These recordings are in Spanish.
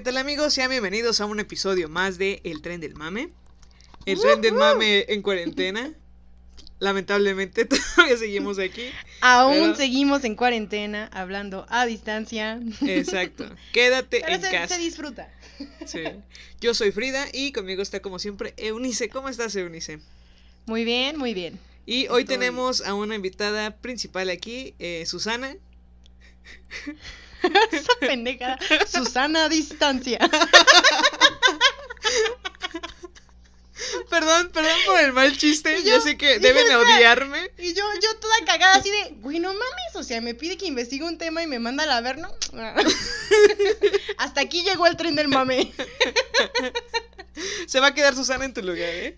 ¿Qué tal amigos? Sean bienvenidos a un episodio más de El Tren del Mame. El Tren del Mame en cuarentena. Lamentablemente todavía seguimos aquí. Aún pero- seguimos en cuarentena, hablando a distancia. Exacto. Quédate Pero en se, casa. se disfruta. Sí. Yo soy Frida y conmigo está como siempre Eunice. ¿Cómo estás, Eunice? Muy bien, muy bien. Y hoy Estoy- tenemos a una invitada principal aquí, eh, Susana. Esa pendeja. Susana a distancia. Perdón, perdón por el mal chiste. Yo, yo- sé que yo deben odiarme. Y yo, yo toda cagada así de, güey, no mames, o sea, me pide que investigue un tema y me manda al averno. Hasta aquí llegó el tren del mame. Se va a quedar Susana en tu lugar, ¿eh?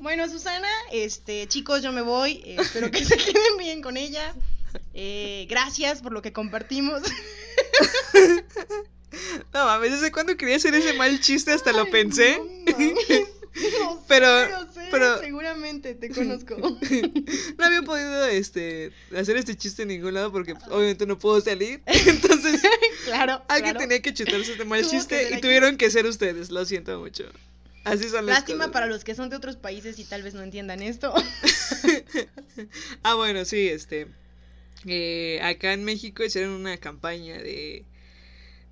Bueno, Susana, este, chicos, yo me voy. eh, espero que se queden bien con ella. Eh, gracias por lo que compartimos. No mames, ¿desde cuándo quería hacer ese mal chiste? Hasta lo pensé. no mames. Lo sé, Pero- sé, pero- seguramente te conozco. No había podido este, hacer este chiste en ningún lado porque pues, obviamente no puedo salir. Entonces claro. alguien claro. tenía que chutarse este mal Tuvo chiste y aquí. tuvieron que ser ustedes. Lo siento mucho. Así son las Lástima cosas. para los que son de otros países y tal vez no entiendan esto. Ah, bueno, sí, este. Eh, acá en México hicieron una campaña de.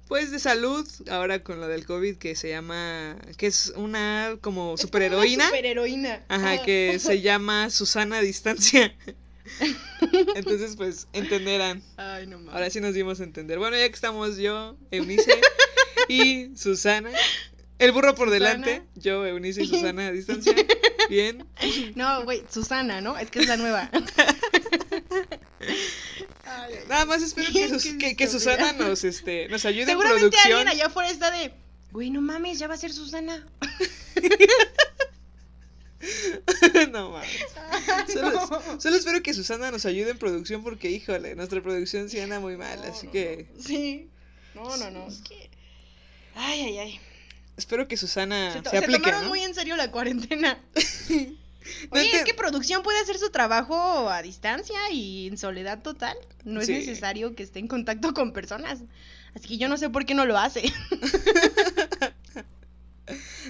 Pues de salud, ahora con lo del COVID, que se llama. que es una como superheroína. Superheroína. Ajá, Ah. que se llama Susana a Distancia. Entonces, pues, entenderán. Ay, no mames. Ahora sí nos dimos a entender. Bueno, ya que estamos yo, Eunice y Susana. El burro por Susana. delante, yo, Eunice y Susana a distancia. Bien. No, güey, Susana, ¿no? Es que es la nueva. Ay. Nada más espero que, Sus- que. Susana nos, este, nos ayude en Seguramente producción. alguien allá afuera está de, güey, no mames, ya va a ser Susana. no mames. Solo, solo espero que Susana nos ayude en producción porque, híjole, nuestra producción sí anda muy mal, así que Sí. No, no, no. Es que. Ay, ay, ay. espero que Susana Se, se, to- se aplique, tomaron muy en serio la cuarentena. No Oye, es que producción puede hacer su trabajo a distancia y en soledad total. No es Sí. necesario que esté en contacto con personas. Así que yo no sé por qué no lo hace.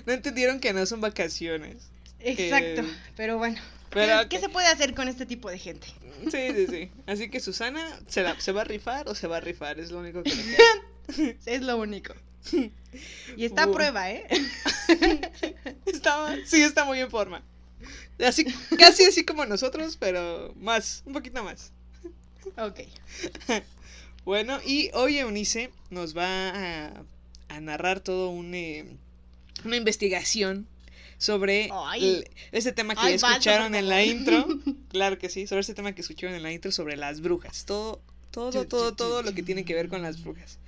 no entendieron que no son vacaciones. Exacto. Pero bueno. Pero, ¿Qué, se puede hacer con este tipo de gente? Sí, sí, sí. Así que Susana, ¿se, la- ¿se va a rifar o se va a rifar? Es lo único que le queda. Es lo único. Y está a Uh. prueba, ¿eh? Está, sí, está muy en forma. Así, casi así como nosotros, pero más, un poquito más. Ok. Bueno, y hoy Eunice nos va a, a narrar todo un, eh, una investigación sobre el- este tema que Ay, escucharon en la intro. Claro que sí, sobre este tema que escucharon en la intro sobre las brujas. Todo, todo, todo, todo lo que tiene que ver con las brujas.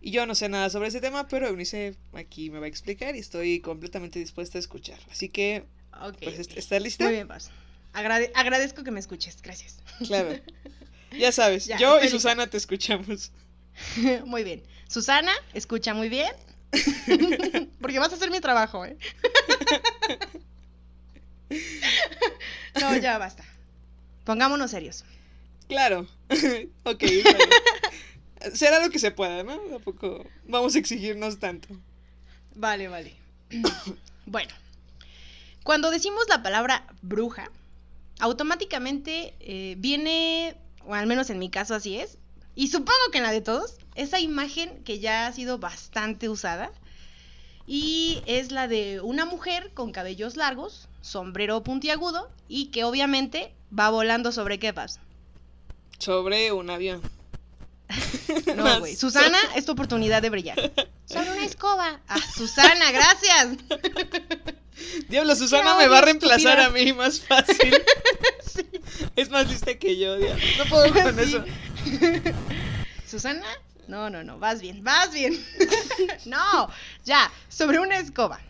Y yo no sé nada sobre ese tema, pero Eunice aquí me va a explicar y estoy completamente dispuesta a escuchar. Así que, Ok. pues. ¿estás lista? Muy bien, Paz. Agrade- agradezco que me escuches. Gracias. Claro. Ya sabes, Ya, yo y Susana te escuchamos. muy bien. Susana, escucha muy bien. Porque vas a hacer mi trabajo, ¿eh? no, ya basta. Pongámonos serios. Claro. ok, bien. Será lo que se pueda, ¿no? Tampoco vamos a exigirnos tanto. Vale, vale. bueno, cuando decimos la palabra bruja, automáticamente eh, viene, o al menos en mi caso así es, y supongo que en la de todos, esa imagen que ya ha sido bastante usada, y es la de una mujer con cabellos largos, sombrero puntiagudo y que obviamente va volando sobre qué. Sobre un avión. No, güey. Susana, es tu oportunidad de brillar. Sobre una escoba. Ah, Susana, gracias. Diablo, Susana me va a reemplazar estúpida. a mí más fácil. Es más lista que yo, diablo. No puedo con Sí. eso. Susana, no, no, no, vas bien, vas bien. no, ya, sobre una escoba.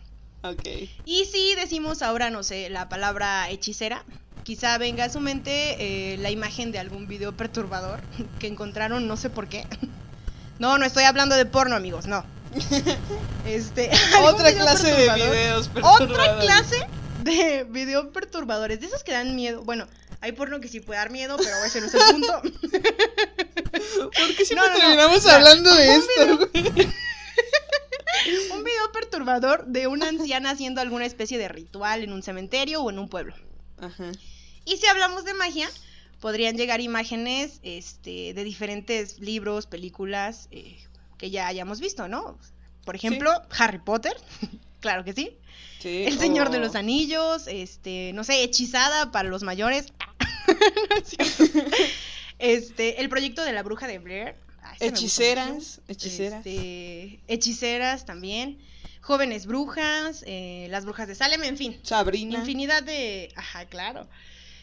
Ok. Y si decimos ahora, no sé, la palabra hechicera, quizá venga a su mente eh, la imagen de algún video perturbador que encontraron, no sé por qué. No, no estoy hablando de porno, amigos, no. Este, Otra clase de videos Otra perturbadores. clase de video perturbadores, de esos que dan miedo. Bueno, hay porno que sí puede dar miedo, pero ese no es el punto. ¿Por qué siempre No, terminamos hablando de esto? Un video perturbador de una anciana haciendo alguna especie de ritual en un cementerio o en un pueblo. Ajá. Y si hablamos de magia, podrían llegar imágenes este, de diferentes libros, películas eh, que ya hayamos visto, ¿no? Por ejemplo, Harry Potter, claro que sí. Sí. El Señor de los Anillos, este, no sé, Hechizada para los mayores. No es cierto. Este, el proyecto de la bruja de Blair. Ay, gustó Hechiceras, hechiceras. Este, hechiceras también. Jóvenes brujas, eh, las brujas de Salem, en fin. Sabrina. Infinidad de. Ajá, claro.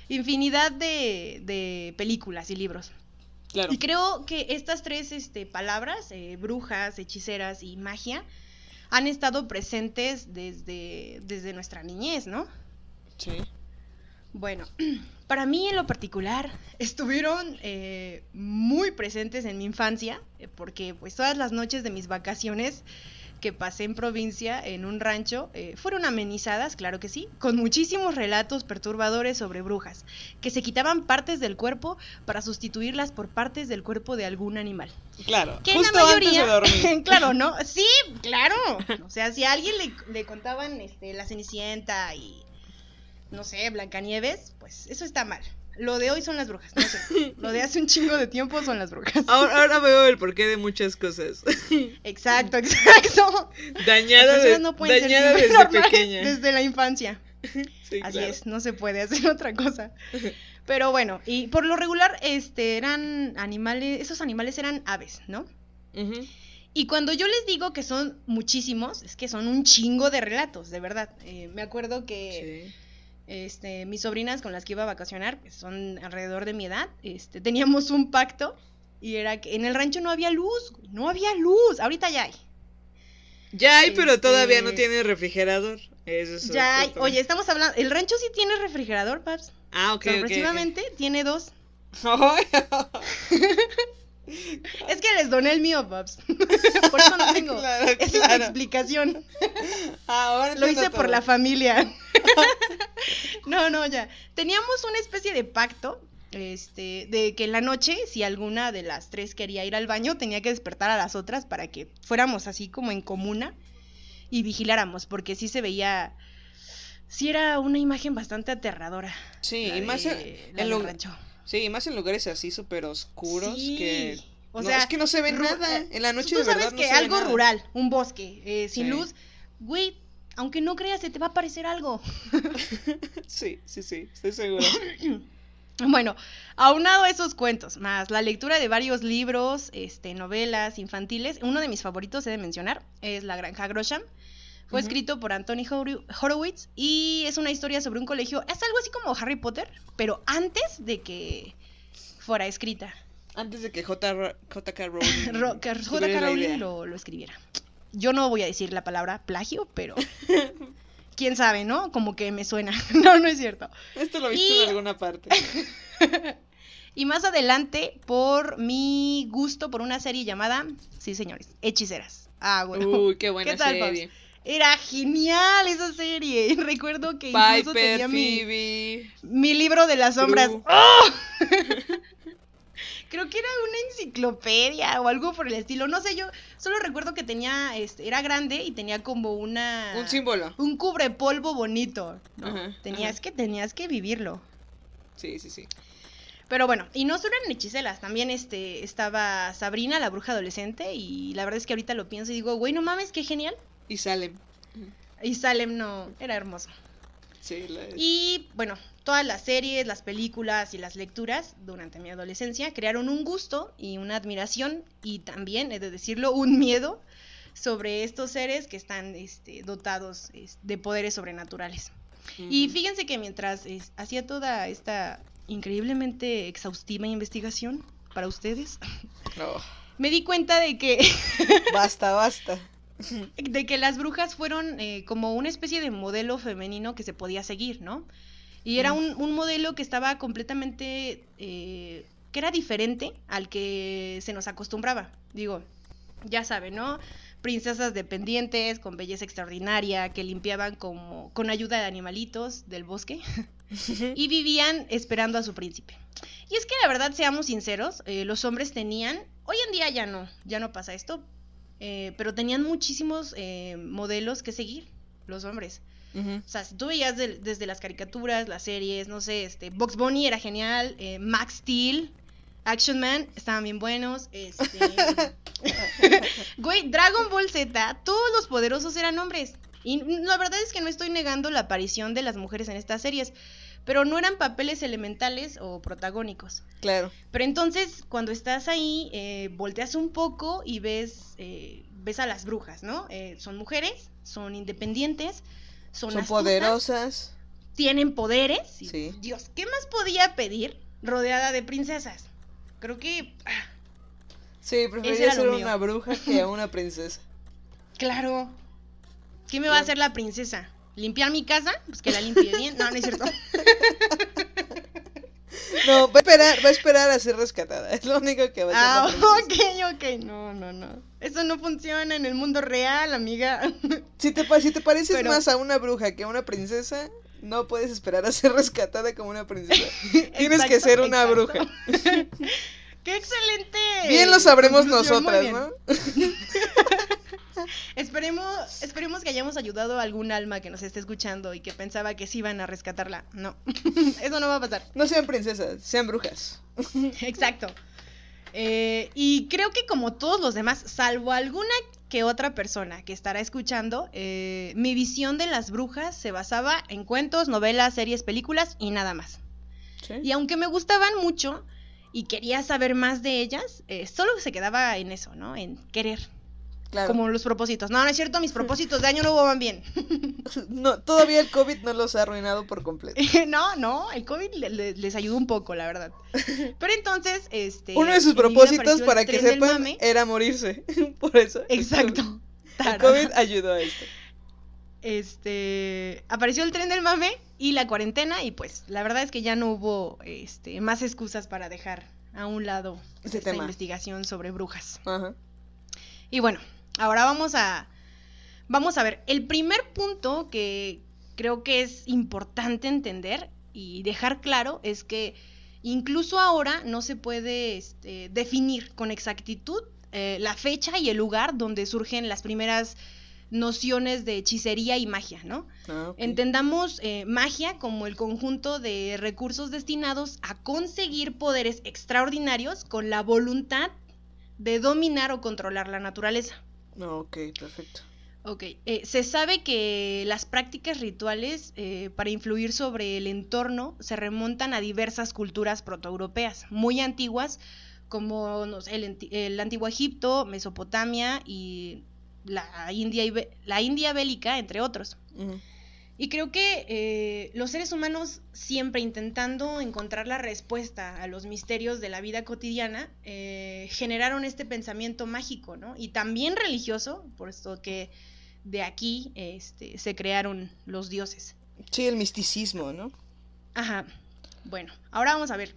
Infinidad de, de películas y libros. Claro. Y creo que estas tres este, palabras, eh, brujas, hechiceras y magia, han estado presentes desde, desde nuestra niñez, ¿no? Sí. Bueno, para mí en lo particular estuvieron eh, muy presentes en mi infancia, eh, porque pues todas las noches de mis vacaciones que pasé en provincia, en un rancho, eh, fueron amenizadas, claro que sí, con muchísimos relatos perturbadores sobre brujas, que se quitaban partes del cuerpo para sustituirlas por partes del cuerpo de algún animal. Claro. Que Justo la mayoría, antes de dormir. claro, ¿no? Sí, claro. O sea, si a alguien le, le contaban este, la Cenicienta y, no sé, Blancanieves, pues eso está mal. Lo de hoy son las brujas, no sé. Lo de hace un chingo de tiempo son las brujas. Ahora, ahora veo el porqué de muchas cosas. Exacto, exacto. Dañada, de, no dañada ser desde pequeña. desde la infancia. Sí, Así claro. es, no se puede hacer otra cosa. Pero bueno, y por lo regular, este, eran animales, esos animales eran aves, ¿no? Y cuando yo les digo que son muchísimos, es que son un chingo de relatos, de verdad. Eh, me acuerdo que Sí. Este, mis sobrinas con las que iba a vacacionar, que son alrededor de mi edad, este, teníamos un pacto y era que en el rancho no había luz, no había luz, ahorita ya hay. Ya hay, pero Este- todavía no tiene refrigerador. Eso es Ya hay, oye, estamos hablando, el rancho sí tiene refrigerador, paps. Ah, ok, ok, ok. Sorpresivamente tiene dos. Es que les doné el mío, paps. Por eso no tengo. Claro, Esa es la explicación. Ahora Lo hice por la familia. no, no, ya. Teníamos una especie de pacto, este, de que en la noche, si alguna de las tres quería ir al baño, tenía que despertar a las otras para que fuéramos así como en comuna y vigiláramos, porque sí se veía, sí era una imagen bastante aterradora. Sí, y más de- en, en del lu- rancho. sí, más en lugares así súper oscuros Sí, que o no, sea, es que no se ve nada. eh, En la noche Tú de sabes verdad no que se ve algo nada. rural, un bosque, eh, sin Sí. luz, güey, aunque no creas, se te va a aparecer algo. Sí, sí, sí, estoy seguro. Bueno, aunado a esos cuentos, más la lectura de varios libros, este, novelas infantiles, uno de mis favoritos he de mencionar es La Granja Grosham. Fue escrito por Anthony Hor- Horowitz y es una historia sobre un colegio. Es algo así como Harry Potter, pero antes de que fuera escrita. Antes de que J. J.K. Rowling la Rowling lo escribiera. Yo no voy a decir la palabra plagio, pero quién sabe, ¿no? Como que me suena. No, no es cierto. Esto lo viste Y- en alguna parte. Y más adelante, por mi gusto por una serie llamada, sí señores, Hechiceras. Ah, bueno. Uy, qué buena ¿Qué tal, serie. Era genial esa serie. Recuerdo que incluso Piper, tenía mi, mi libro de las sombras. ¡Oh! Creo que era una enciclopedia o algo por el estilo. No sé, yo solo recuerdo que tenía, este, era grande y tenía como una... Un símbolo. Un cubrepolvo bonito. ¿no? Ajá, tenías ajá. que, tenías que vivirlo. Sí, sí, sí. Pero bueno, y no solo eran hechiceras, también este, estaba Sabrina, la bruja adolescente, y la verdad es que ahorita lo pienso y digo, güey, no mames, qué genial. Y Salem. Y Salem no, era hermoso. Sí, la- Y bueno, todas las series, las películas y las lecturas durante mi adolescencia crearon un gusto y una admiración y también, he de decirlo, un miedo sobre estos seres que están este, dotados es, de poderes sobrenaturales. Y fíjense que mientras es, hacía toda esta increíblemente exhaustiva investigación para ustedes, No, me di cuenta de que Basta, basta. de que las brujas fueron eh, como una especie de modelo femenino que se podía seguir, ¿no? Y era Mm. un, un modelo que estaba completamente, eh, que era diferente al que se nos acostumbraba. Digo, ya saben, ¿no? Princesas dependientes, con belleza extraordinaria, que limpiaban como, con ayuda de animalitos del bosque y vivían esperando a su príncipe. Y es que la verdad, seamos sinceros, eh, los hombres tenían, hoy en día ya no, ya no pasa esto, eh, pero tenían muchísimos eh, modelos que seguir, los hombres. O sea, si tú veías desde las caricaturas, las series, no sé, este, Box Bunny era genial, eh, Max Steel, Action Man, estaban bien buenos, este... Güey, Dragon Ball Z, todos los poderosos eran hombres. Y la verdad es que no estoy negando la aparición de las mujeres en estas series, pero no eran papeles elementales o protagónicos. Claro. Pero entonces, cuando estás ahí, eh, volteas un poco y ves, eh, ves a las brujas, ¿no? Eh, son mujeres, son independientes, son, Son astutas, poderosas. tienen poderes. Sí. Dios, ¿qué más podía pedir rodeada de princesas? Creo que, ah, Sí, preferiría ser una bruja que a una princesa. claro. ¿Qué me va a hacer la princesa? ¿Limpiar mi casa? Pues que la limpie bien. No, no es cierto. No, va a esperar, va a esperar a ser rescatada. Es lo único que va a Ah, hacer. la princesa. ok, ok. No, no, no. Eso no funciona en el mundo real, amiga. Si te, si te pareces Pero- más a una bruja que a una princesa, no puedes esperar a ser rescatada como una princesa. Tienes que ser una exacto. bruja. ¡Qué excelente! Bien lo sabremos nosotras. ¿no? Esperemos, esperemos que hayamos ayudado a algún alma que nos esté escuchando y que pensaba que sí iban a rescatarla. No, eso no va a pasar. No sean princesas, sean brujas. Exacto. Eh, y creo que como todos los demás, salvo alguna que otra persona que estará escuchando, eh, mi visión de las brujas se basaba en cuentos, novelas, series, películas y nada más. Y aunque me gustaban mucho y quería saber más de ellas, eh, solo se quedaba en eso, ¿no? En querer. Claro. Como los propósitos. No, no es cierto, mis propósitos de año nuevo van bien. No, todavía el COVID no los ha arruinado por completo. no, no, el COVID le- le- les ayudó un poco, la verdad. Pero entonces, este... Uno de sus propósitos, para que sepan, mame. era morirse. Por eso. el Exacto. COVID- El. COVID ayudó a esto. Este, apareció el tren del mame y la cuarentena y pues la verdad es que ya no hubo este, más excusas para dejar a un lado Ese esta tema. investigación sobre brujas. Ajá. Y bueno, ahora vamos a vamos a ver el primer punto que creo que es importante entender y dejar claro es que incluso ahora no se puede este, definir con exactitud eh, la fecha y el lugar donde surgen las primeras nociones de hechicería y magia, ¿no? Ah. Entendamos eh, magia como el conjunto de recursos destinados a conseguir poderes extraordinarios con la voluntad de dominar o controlar la naturaleza. No, ok, perfecto. Ok, eh, se sabe que las prácticas rituales eh, para influir sobre el entorno se remontan a diversas culturas protoeuropeas, muy antiguas, como no sé, el, el antiguo Egipto, Mesopotamia y la India, la India bélica, entre otros. Y creo que eh, los seres humanos siempre intentando encontrar la respuesta a los misterios de la vida cotidiana, eh, generaron este pensamiento mágico, ¿no? Y también religioso, por esto que de aquí este, se crearon los dioses. Sí, el misticismo, ¿no? Ajá. Bueno, ahora vamos a ver.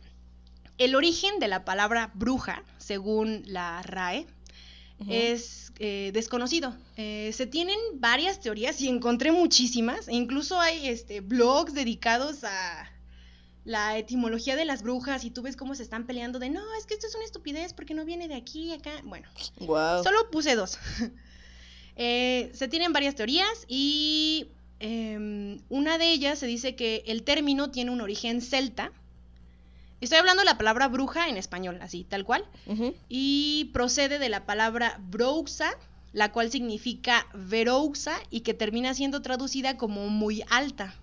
El origen de la palabra bruja, según la RAE, Es eh, desconocido. Eh, se tienen varias teorías y encontré muchísimas. E incluso hay este, blogs dedicados a la etimología de las brujas y tú ves cómo se están peleando de no, es que esto es una estupidez porque no viene de aquí, acá. Bueno, Wow. Solo puse dos. Eh, se tienen varias teorías y em, una de ellas se dice que el término tiene un origen celta. Estoy hablando de la palabra bruja en español, así, tal cual. Y procede de la palabra brouxa, la cual significa verouxa y que termina siendo traducida como muy alta.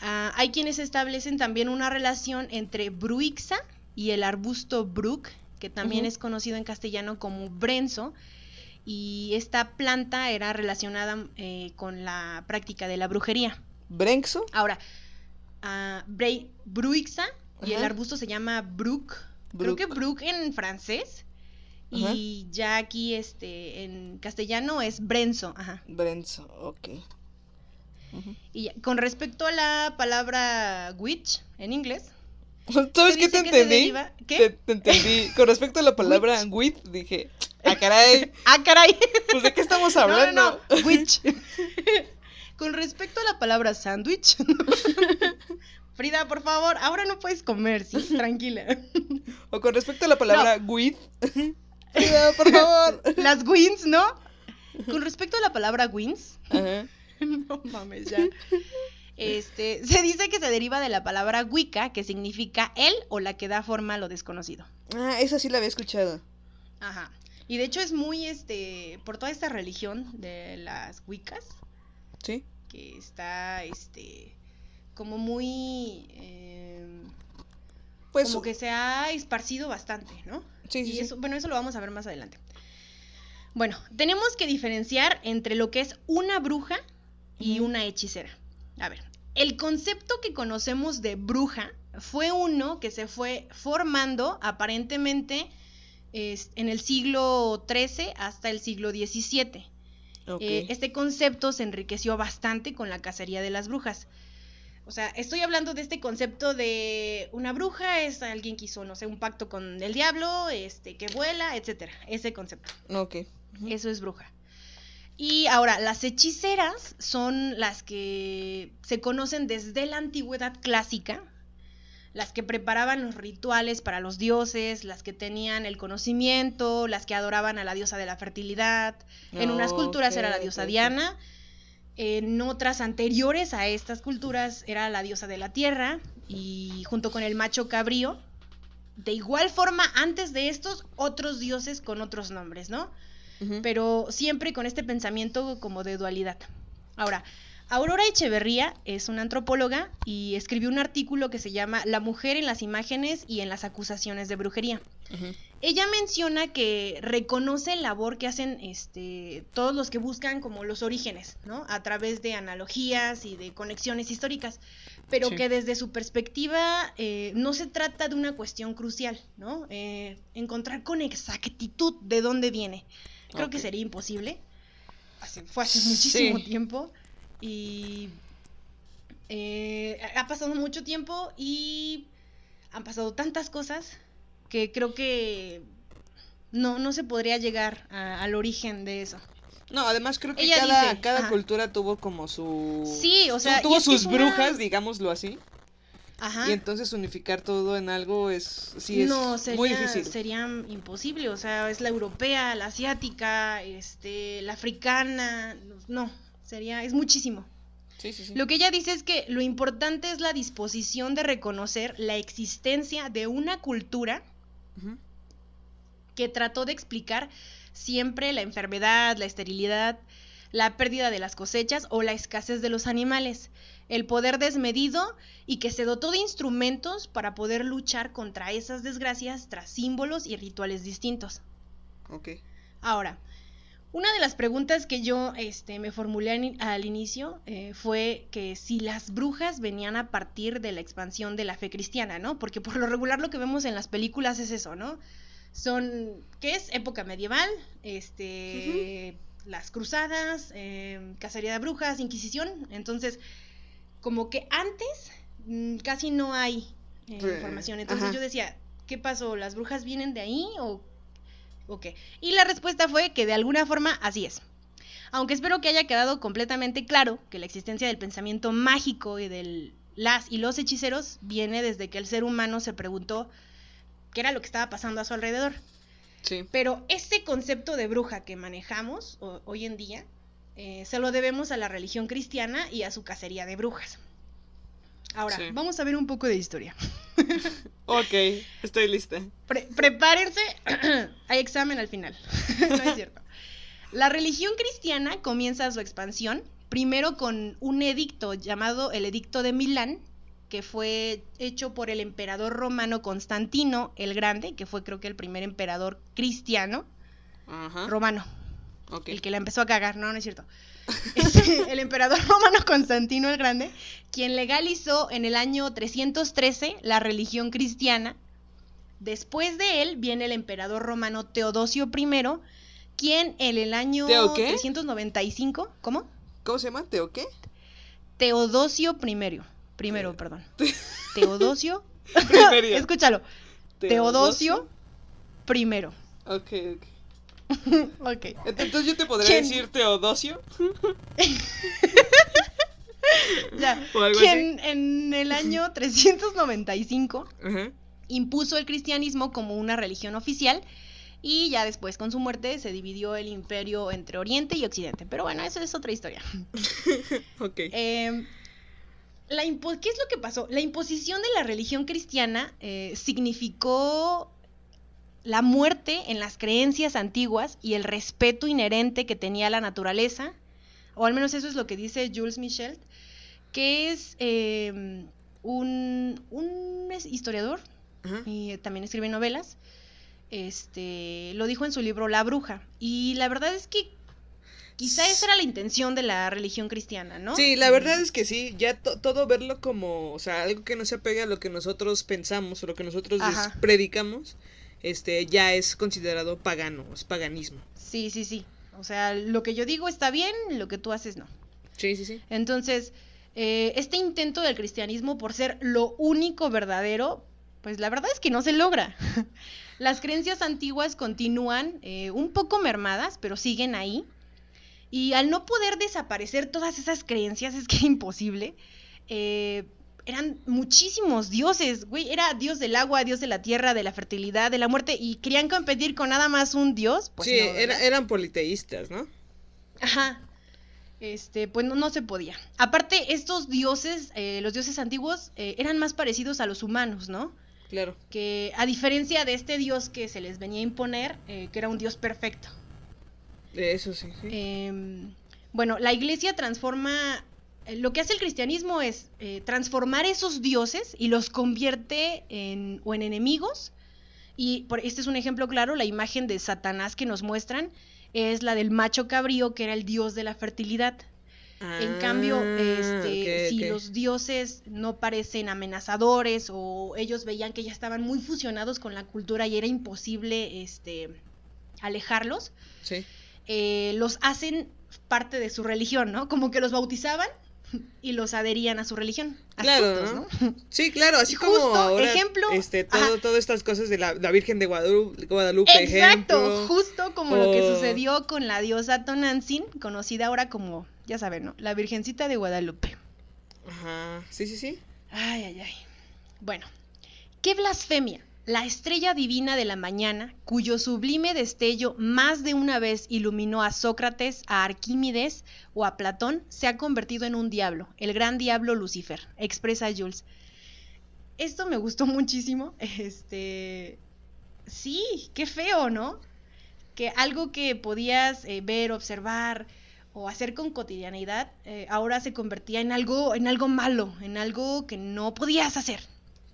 Ah, hay quienes establecen también una relación entre bruixa y el arbusto bruc, que también es conocido en castellano como brenzo, y esta planta era relacionada eh, con la práctica de la brujería. ¿Brenxo? Ahora, ah, bruixa y el arbusto se llama bruc. Creo que bruc en francés. Ajá. Y ya aquí este en castellano es brenzo, ajá. Brenzo, ok. Y ya, con respecto a la palabra witch en inglés, ¿Sabes qué te entendí? deriva- ¿Qué? Te, te entendí. Con respecto a la palabra with, dije, ah, caray, Ah, caray. pues de qué estamos No, hablando. no, no, witch. con respecto a la palabra sándwich. Frida, por favor, ahora no puedes comer, sí, tranquila. O con respecto a la palabra with. Cuidado, por favor. Las wins, ¿no? Con respecto a la palabra wins, Ajá. no mames ya. Este, se dice que se deriva de la palabra Wicca, que significa el o la que da forma a lo desconocido. Ah, esa sí la había escuchado. Ajá. Y de hecho es muy, este, por toda esta religión de las Wiccas, ¿Sí? que está, este, como muy, eh, Pues. como que se ha esparcido bastante, ¿no? Sí, sí, y sí. eso, bueno, eso lo vamos a ver más adelante. Bueno, tenemos que diferenciar entre lo que es una bruja y una hechicera. A ver, el concepto que conocemos de bruja fue uno que se fue formando aparentemente es, en el siglo XIII hasta el siglo XVII. Eh, este concepto se enriqueció bastante con la cacería de las brujas. O sea, estoy hablando de este concepto de una bruja es alguien que hizo, no sé, un pacto con el diablo, este, que vuela, etcétera. Ese concepto. Ok. Ujú. Eso es bruja. Y ahora, las hechiceras son las que se conocen desde la antigüedad clásica, las que preparaban los rituales para los dioses, las que tenían el conocimiento, las que adoraban a la diosa de la fertilidad. En unas culturas era la diosa. Diana, en otras anteriores a estas culturas era la diosa de la tierra y junto con el macho cabrío. De igual forma, antes de estos, otros dioses con otros nombres, ¿no? Pero siempre con este pensamiento como de dualidad. Ahora, Aurora Echeverría es una antropóloga y escribió un artículo que se llama La mujer en las imágenes y en las acusaciones de brujería. Ujú. Ella menciona que reconoce el labor que hacen este, todos los que buscan como los orígenes, ¿no? A través de analogías y de conexiones históricas, pero Sí. que desde su perspectiva eh, no se trata de una cuestión crucial, ¿no? Eh, encontrar con exactitud de dónde viene. Creo que sería imposible. Hace- fue hace muchísimo Sí. tiempo y eh, ha pasado mucho tiempo y han pasado tantas cosas que creo que no, no se podría llegar a- al origen de eso. No, además creo que Ella cada, dice, cada cultura tuvo como su... Sí, o sea, tuvo sus una- brujas, digámoslo así. Ajá. Y entonces unificar todo en algo es, sí es no, sería, muy difícil. sería imposible, o sea, es la europea, la asiática, este, la africana, no, sería, es muchísimo. Sí, sí, sí. Lo que ella dice es que lo importante es la disposición de reconocer la existencia de una cultura. Que trató de explicar siempre la enfermedad, la esterilidad, la pérdida de las cosechas o la escasez de los animales, el poder desmedido y que se dotó de instrumentos para poder luchar contra esas desgracias tras símbolos y rituales distintos. Ok. Ahora, una de las preguntas que yo este, me formulé al, inicio eh, fue que si las brujas venían a partir de la expansión de la fe cristiana, ¿no? Porque por lo regular lo que vemos en las películas es eso, ¿no? Son, ¿qué es? Época medieval, este, las cruzadas, eh, cacería de brujas, inquisición. Entonces, como que antes mm, casi no hay eh, información. Entonces ajá. yo decía, ¿qué pasó? ¿Las brujas vienen de ahí o Ok. Y la respuesta fue que de alguna forma así es. Aunque espero que haya quedado completamente claro que la existencia del pensamiento mágico y de las y los hechiceros viene desde que el ser humano se preguntó qué era lo que estaba pasando a su alrededor. Sí. Pero este concepto de bruja que manejamos ho- hoy en día eh, se lo debemos a la religión cristiana y a su cacería de brujas. Ahora, Sí. vamos a ver un poco de historia. Ok, estoy lista. Pre- prepárense, hay examen al final. no es cierto. La religión cristiana comienza su expansión primero con un edicto llamado el Edicto de Milán, que fue hecho por el emperador romano Constantino el Grande, que fue creo que el primer emperador cristiano Ajá. romano, el que la empezó a cagar, no, no es cierto. Es el emperador romano Constantino el Grande, quien legalizó en el año 313 la religión cristiana. Después de él viene el emperador romano Teodosio I, quien en el año ¿Teo qué? 395, ¿cómo? ¿Cómo se llama? ¿Teo qué? Teodosio I, primero, perdón. Teodosio, Primero. escúchalo, Teodosio I. Ok, ok. Ok. Entonces yo te podría ¿Quién? decir Teodosio. Ya. O algo Quien en el año 395 Ajá. impuso el cristianismo como una religión oficial y ya después con su muerte se dividió el imperio entre Oriente y Occidente. Pero bueno, eso es otra historia. Ok. Eh, la ¿Qué es lo que pasó? La imposición de la religión cristiana eh, significó la muerte en las creencias antiguas y el respeto inherente que tenía la naturaleza, o al menos eso es lo que dice Jules Michel, que es eh, un, un historiador y también escribe novelas. Este, lo dijo en su libro La Bruja. Y la verdad es que quizá esa era la intención de la religión cristiana, ¿no? Sí, la verdad es que sí, ya to- todo verlo como, o sea, algo que no se apega a lo que nosotros pensamos o lo que nosotros predicamos, este, ya es considerado pagano, es paganismo. Sí, sí, sí. O sea, lo que yo digo está bien, lo que tú haces no. Sí, sí, sí. Entonces, eh, este intento del cristianismo por ser lo único verdadero, pues la verdad es que no se logra. Las creencias antiguas continúan eh, un poco mermadas, pero siguen ahí. Y al no poder desaparecer todas esas creencias, es que imposible. eh, eran muchísimos dioses, güey. Era dios del agua, dios de la tierra, de la fertilidad, de la muerte. Y querían competir con nada más un dios. Pues sí, no, eran politeístas, ¿no? Ajá. Este, pues no, no se podía. Aparte, estos dioses, eh, los dioses antiguos, eh, eran más parecidos a los humanos, ¿no? Claro. Que a diferencia de este dios que se les venía a imponer, eh, que era un dios perfecto. Eso sí, sí. Em, bueno, la iglesia transforma. Eh, Lo que hace el cristianismo es eh, transformar esos dioses y los convierte en, o en enemigos. Y por, este es un ejemplo claro, la imagen de Satanás que nos muestran es la del macho cabrío, que era el dios de la fertilidad. En cambio, Ah, este, ok, si los dioses no parecen amenazadores o ellos veían que ya estaban muy fusionados con la cultura y era imposible este, alejarlos, Sí. eh, los hacen parte de su religión, ¿no? Como que los bautizaban y los adherían a su religión. Claro, Astutos, ¿no? Sí, claro, así como ahora, ejemplo, este, todo, todas estas cosas de la, la Virgen de Guadalupe, Guadalupe Exacto, ejemplo. justo como lo que sucedió con la diosa Tonantzin, conocida ahora como, ya saben, ¿no? La Virgencita de Guadalupe. Ajá, sí, sí, sí. Ay, ay, ay. Bueno, qué blasfemia. La estrella divina de la mañana, cuyo sublime destello más de una vez iluminó a Sócrates, a Arquímedes o a Platón, se ha convertido en un diablo, el gran diablo Lucifer, expresa Jules. Esto me gustó muchísimo. Este. Sí, qué feo, ¿no? Que algo que podías eh, ver, observar o hacer con cotidianidad, eh, ahora se convertía en algo, en algo malo, en algo que no podías hacer.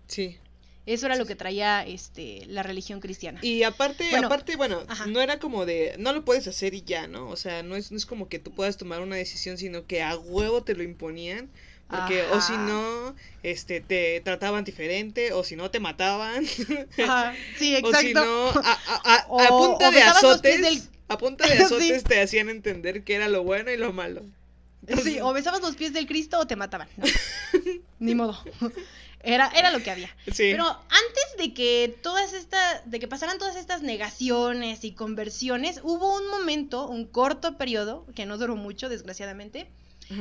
Sí. Eso era lo que traía este, la religión cristiana. Y aparte, Bueno, aparte, bueno, ajá. no era como de, no lo puedes hacer y ya, ¿no? O sea, no es, no es como que tú puedas tomar una decisión, sino que a huevo te lo imponían. Porque, o si no, este, te trataban diferente, o si no, te mataban. Ajá, sí, o si exacto. no, a, a- a- O- a punta de azotes, del- a punta de Sí. azotes te hacían entender que era lo bueno y lo malo. Sí, o besabas los pies del Cristo o te mataban. ¿no? Ni modo. Era, era lo que había. Sí. Pero antes de que todas estas, de que pasaran todas estas negaciones y conversiones, hubo un momento, un corto periodo, que no duró mucho, desgraciadamente,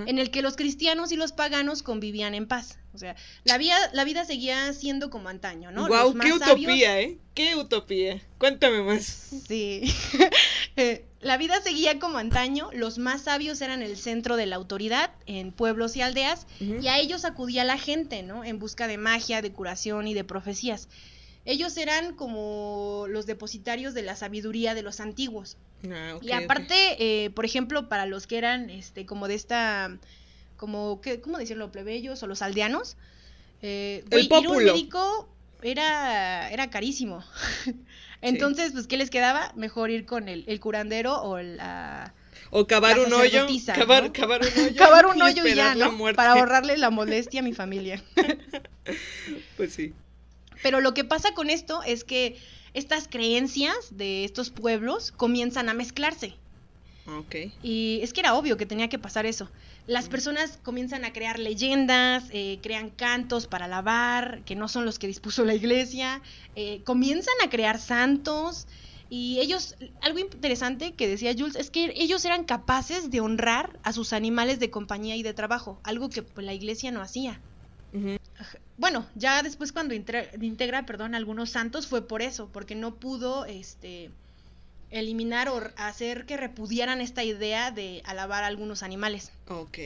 en el que los cristianos y los paganos convivían en paz. O sea, la vida, la vida seguía siendo como antaño, ¿no? Más qué sabios- utopía, ¿eh? Qué utopía. Cuéntame más. Sí. Eh, la vida seguía como antaño, los más sabios eran el centro de la autoridad en pueblos y aldeas, y a ellos acudía la gente, ¿no? En busca de magia, de curación y de profecías. Ellos eran como los depositarios de la sabiduría de los antiguos. Ah, y aparte, eh, por ejemplo, para los que eran este como de esta, como, ¿qué, ¿cómo decirlo? Plebeyos o los aldeanos. eh, El ir a un médico era, era carísimo. Entonces, pues, ¿qué les quedaba? Mejor ir con el, el curandero o la... O cavar un hoyo. Cavar, ¿no? cavar un hoyo. Cavar un hoyo y esperar ya, ¿no? Para ahorrarle la molestia a mi familia. Pues sí. Pero lo que pasa con esto es que estas creencias de estos pueblos comienzan a mezclarse. Ok. Y es que era obvio que tenía que pasar eso. Las personas comienzan a crear leyendas, eh, crean cantos para alabar, que no son los que dispuso la iglesia, eh, comienzan a crear santos. Y ellos, algo interesante que decía Jules, es que ellos eran capaces de honrar a sus animales de compañía y de trabajo, algo que pues, la iglesia no hacía. Bueno, ya después cuando integra, integra, perdón, algunos santos fue por eso, porque no pudo este eliminar o hacer que repudiaran esta idea de alabar a algunos animales. Ok.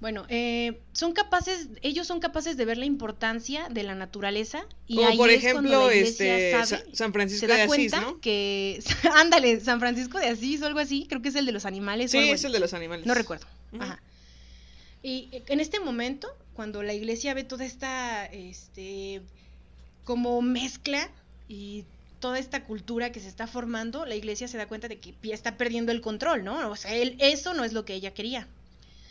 Bueno, eh, son capaces, ellos son capaces de ver la importancia de la naturaleza y Como ahí por es cuando ejemplo, la iglesia este sabe, Sa- San Francisco se da de Asís, ¿no? que, ándale, San Francisco de Asís o algo así, creo que es el de los animales. o Sí, algo es así. el de los animales. No recuerdo. Ajá. Y eh, en este momento, cuando la iglesia ve toda esta, este, como mezcla y toda esta cultura que se está formando, la iglesia se da cuenta de que está perdiendo el control, ¿no? O sea, él- eso no es lo que ella quería.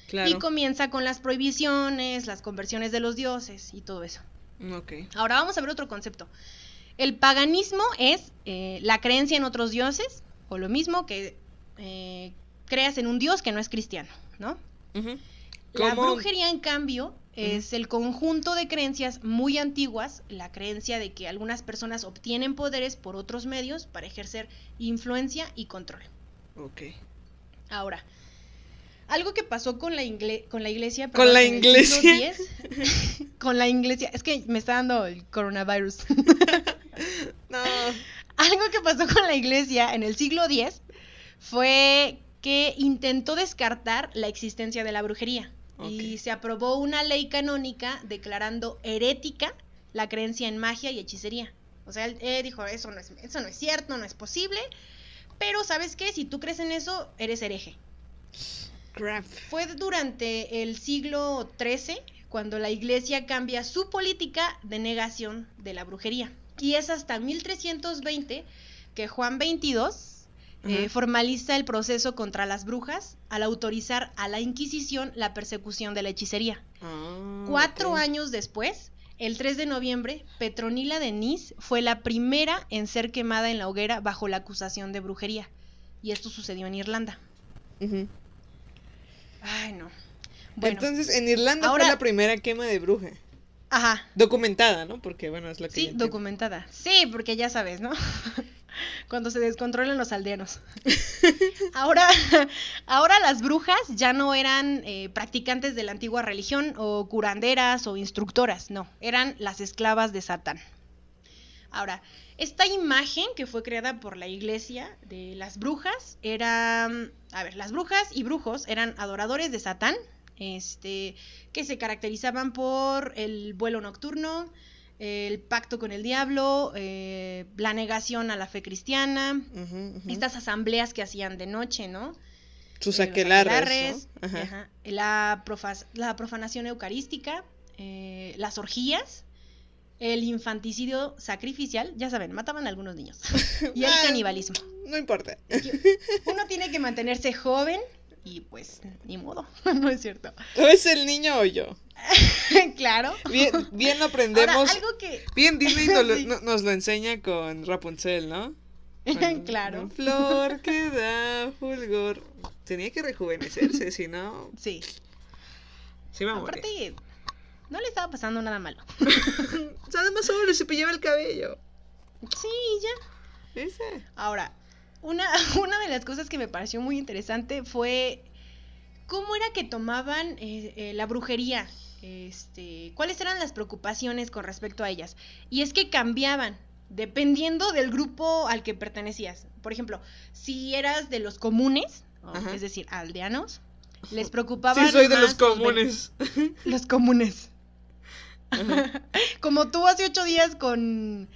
Claro. Y comienza con las prohibiciones, las conversiones de los dioses y todo eso. Ok. Ahora vamos a ver otro concepto. El paganismo es eh, la creencia en otros dioses, o lo mismo que eh, creas en un dios que no es cristiano, ¿no? La brujería, en cambio, es el conjunto de creencias muy antiguas, la creencia de que algunas personas obtienen poderes por otros medios para ejercer influencia y control. Ok. Ahora, algo que pasó con la, ingle- con la iglesia. Con la iglesia. X, con la iglesia. Es que me está dando el coronavirus. No. Algo que pasó con la iglesia en el siglo X fue que intentó descartar la existencia de la brujería y se aprobó una ley canónica declarando herética la creencia en magia y hechicería. O sea, él, él dijo, eso no, es, eso no es cierto, no es posible, pero ¿sabes qué? Si tú crees en eso, eres hereje. Crap. Fue durante el siglo XIII cuando la iglesia cambia su política de negación de la brujería. Y es hasta 1320 que Juan Eh, formaliza el proceso contra las brujas al autorizar a la Inquisición la persecución de la hechicería. Ah, Cuatro años después, el 3 de noviembre, Petronila de Nis fue la primera en ser quemada en la hoguera bajo la acusación de brujería. Y esto sucedió en Irlanda. Ay, no. Bueno, Entonces, en Irlanda ahora- fue la primera quema de bruja. Ajá, Documentada, ¿no? Porque, bueno, es la que Sí, documentada. Sí, porque ya sabes, ¿no? Cuando se descontrolan los aldeanos. ahora, ahora las brujas ya no eran eh, practicantes de la antigua religión o curanderas o instructoras, no, eran las esclavas de Satán. Ahora, esta imagen que fue creada por la iglesia de las brujas era, a ver, las brujas y brujos eran adoradores de Satán, este, que se caracterizaban por el vuelo nocturno, el pacto con el diablo, eh, la negación a la fe cristiana, estas asambleas que hacían de noche, ¿no? Sus Eh, aquelarres, aquelarres, ¿no? Ajá. ajá, La, profas- la profanación eucarística, eh, las orgías, el infanticidio sacrificial, ya saben, mataban a algunos niños, y el Ah, canibalismo. No importa. Uno tiene que mantenerse joven y pues ni modo, no es cierto. ¿O es el niño o yo? claro. Bien, bien Ahora, aprendemos. algo que... Bien Disney nos, lo- Sí. no- nos lo enseña con Rapunzel, ¿no? Con- claro. con Flor que da fulgor. Tenía que rejuvenecerse, si no, Sí. se iba a morir. Aparte, no le estaba pasando nada malo. O sea, además solo le cepillaba el cabello. Sí, ya. ¿Viste? Ahora, una, una de las cosas que me pareció muy interesante fue cómo era que tomaban eh, eh, la brujería. Este, cuáles eran las preocupaciones con respecto a ellas. Y es que cambiaban dependiendo del grupo al que pertenecías. Por ejemplo, si eras de los comunes, o, es decir, aldeanos, les preocupaba Sí, soy de los comunes. Los comunes. Como tú hace ocho días con...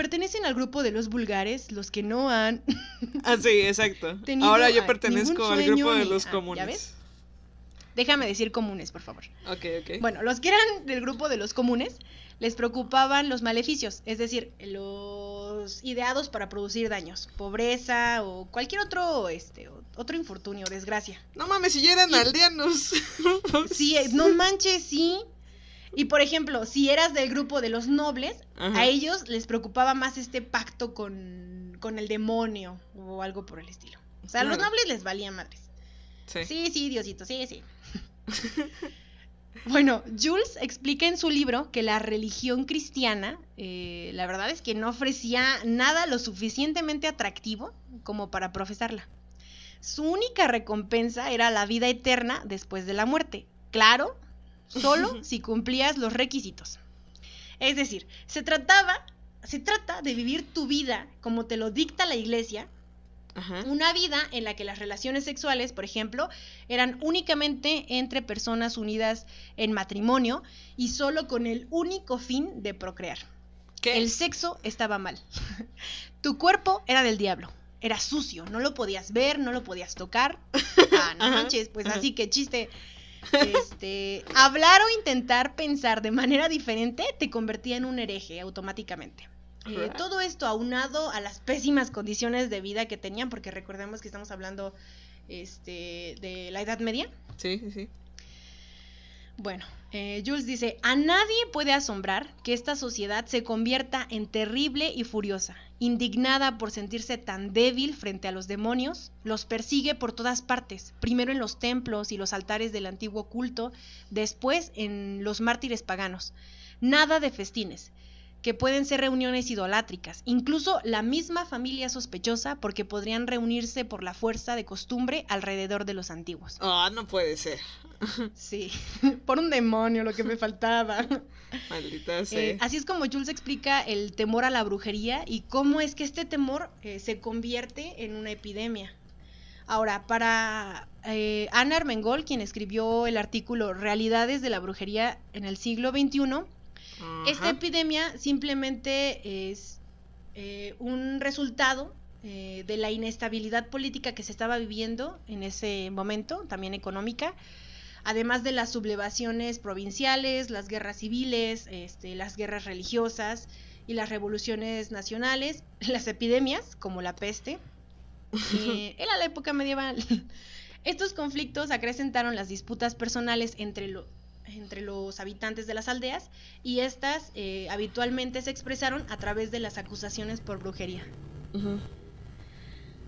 Pertenecen al grupo de los vulgares, los que no han... Ah, sí, exacto. Ahora yo pertenezco al grupo de ni- los ah, ¿ya comunes. ves? Déjame decir comunes, por favor. Ok, ok. Bueno, los que eran del grupo de los comunes les preocupaban los maleficios, es decir, los ideados para producir daños, pobreza o cualquier otro, este, otro infortunio, desgracia. No mames, si ya eran Y- aldeanos. Sí, eh, no manches, sí. Y por ejemplo, si eras del grupo de los nobles, Ajá. a ellos les preocupaba más este pacto con, con el demonio o algo por el estilo. O sea, a los nobles les valía madres. Sí. Sí, sí, Diosito, sí, sí. bueno, Jules explica en su libro que la religión cristiana, eh, la verdad es que no ofrecía nada lo suficientemente atractivo como para profesarla. Su única recompensa era la vida eterna después de la muerte. Claro, solo si cumplías los requisitos. Es decir, se trataba, se trata de vivir tu vida como te lo dicta la iglesia, Ajá. una vida en la que las relaciones sexuales, por ejemplo, eran únicamente entre personas unidas en matrimonio y solo con el único fin de procrear. ¿Qué? El sexo estaba mal. tu cuerpo era del diablo. Era sucio, no lo podías ver, no lo podías tocar. Ah, no manches, pues ajá. así que chiste. Este, hablar o intentar pensar de manera diferente te convertía en un hereje automáticamente. Eh, todo esto aunado a las pésimas condiciones de vida que tenían, porque recordemos que estamos hablando este, de la Edad Media. Sí, sí, sí. Bueno, eh, Jules dice, a nadie puede asombrar que esta sociedad se convierta en terrible y furiosa, indignada por sentirse tan débil frente a los demonios, los persigue por todas partes, primero en los templos y los altares del antiguo culto, después en los mártires paganos. Nada de festines, que pueden ser reuniones idolátricas, incluso la misma familia sospechosa porque podrían reunirse por la fuerza de costumbre alrededor de los antiguos. Ah, no puede ser. Sí, por un demonio lo que me faltaba. Maldita sea. Eh, así es como Jules explica el temor a la brujería y cómo es que este temor eh, se convierte en una epidemia. Ahora, para eh, Ana Armengol, quien escribió el artículo Realidades de la brujería en el siglo XXI, esta epidemia simplemente es eh, un resultado eh, de la inestabilidad política que se estaba viviendo en ese momento, también económica, además de las sublevaciones provinciales, las guerras civiles, este, las guerras religiosas y las revoluciones nacionales, las epidemias como la peste. Eh, era la época medieval. Estos conflictos acrecentaron las disputas personales entre, lo- entre los habitantes de las aldeas y estas eh, habitualmente se expresaron a través de las acusaciones por brujería. Ujú.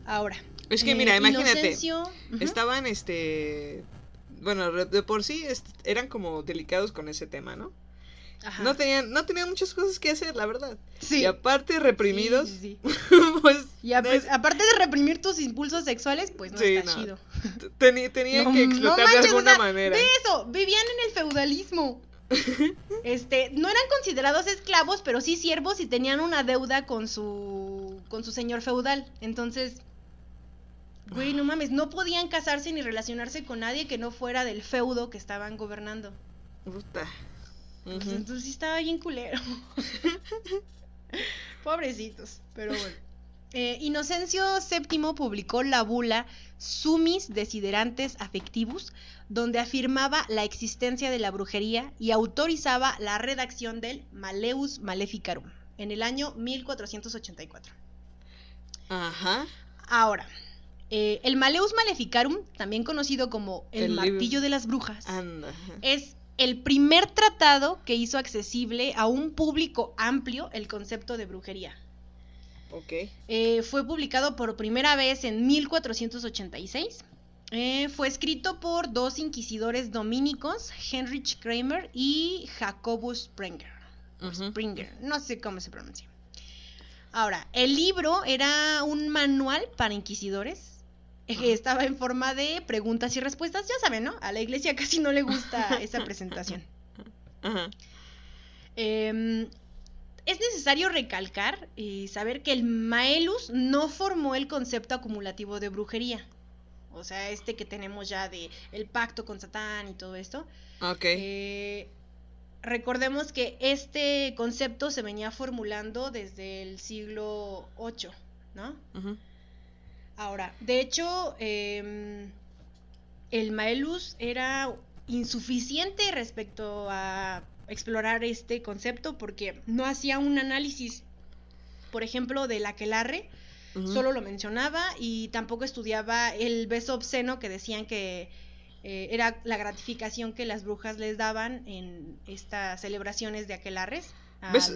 Ahora. Es que eh, mira, imagínate. Inocencio- Ujú. Estaban, este. Bueno, de por sí est- eran como delicados con ese tema, ¿no? Ajá. No tenían, no tenían muchas cosas que hacer, la verdad. Sí. Y aparte reprimidos, Sí, sí, pues Y a- aparte de reprimir tus impulsos sexuales, pues no está no. chido. tenían No, que no explotar manches, de o alguna sea, manera. De eso, vivían en el feudalismo. Este, no eran considerados esclavos, pero sí siervos y tenían una deuda con su con su señor feudal. Entonces, güey, no mames, no podían casarse ni relacionarse con nadie que no fuera del feudo que estaban gobernando. Puta. Pues entonces sí estaba bien culero. Pobrecitos, pero bueno. Eh, Inocencio VII publicó la bula Sumis Desiderantes Affectivus, donde afirmaba la existencia de la brujería y autorizaba la redacción del Maleus Maleficarum en el año 1484. Ajá. Ahora, eh, el Maleus Maleficarum, también conocido como el, martillo de las brujas, Anda. es el primer tratado que hizo accesible a un público amplio el concepto de brujería. Ok. Eh, fue publicado por primera vez en 1486. Eh, fue escrito por dos inquisidores dominicos, Heinrich Kramer y Jacobus Springer. o Ujú. Springer, no sé cómo se pronuncia. Ahora, el libro era un manual para inquisidores. Estaba en forma de preguntas y respuestas, ya saben, ¿no? A la iglesia casi no le gusta esa presentación. Ajá. Eh, es necesario recalcar y saber que el Maelus no formó el concepto acumulativo de brujería. O sea, este que tenemos ya de el pacto con Satán y todo esto. Ok. Eh, recordemos que este concepto se venía formulando desde el siglo VIII, ¿no? Ujú. Ahora, de hecho, em, el Maelus era insuficiente respecto a explorar este concepto porque no hacía un análisis, por ejemplo, del aquelarre, Ujú. solo lo mencionaba y tampoco estudiaba el beso obsceno que decían que eh, era la gratificación que las brujas les daban en estas celebraciones de aquelarres al ¿Ves?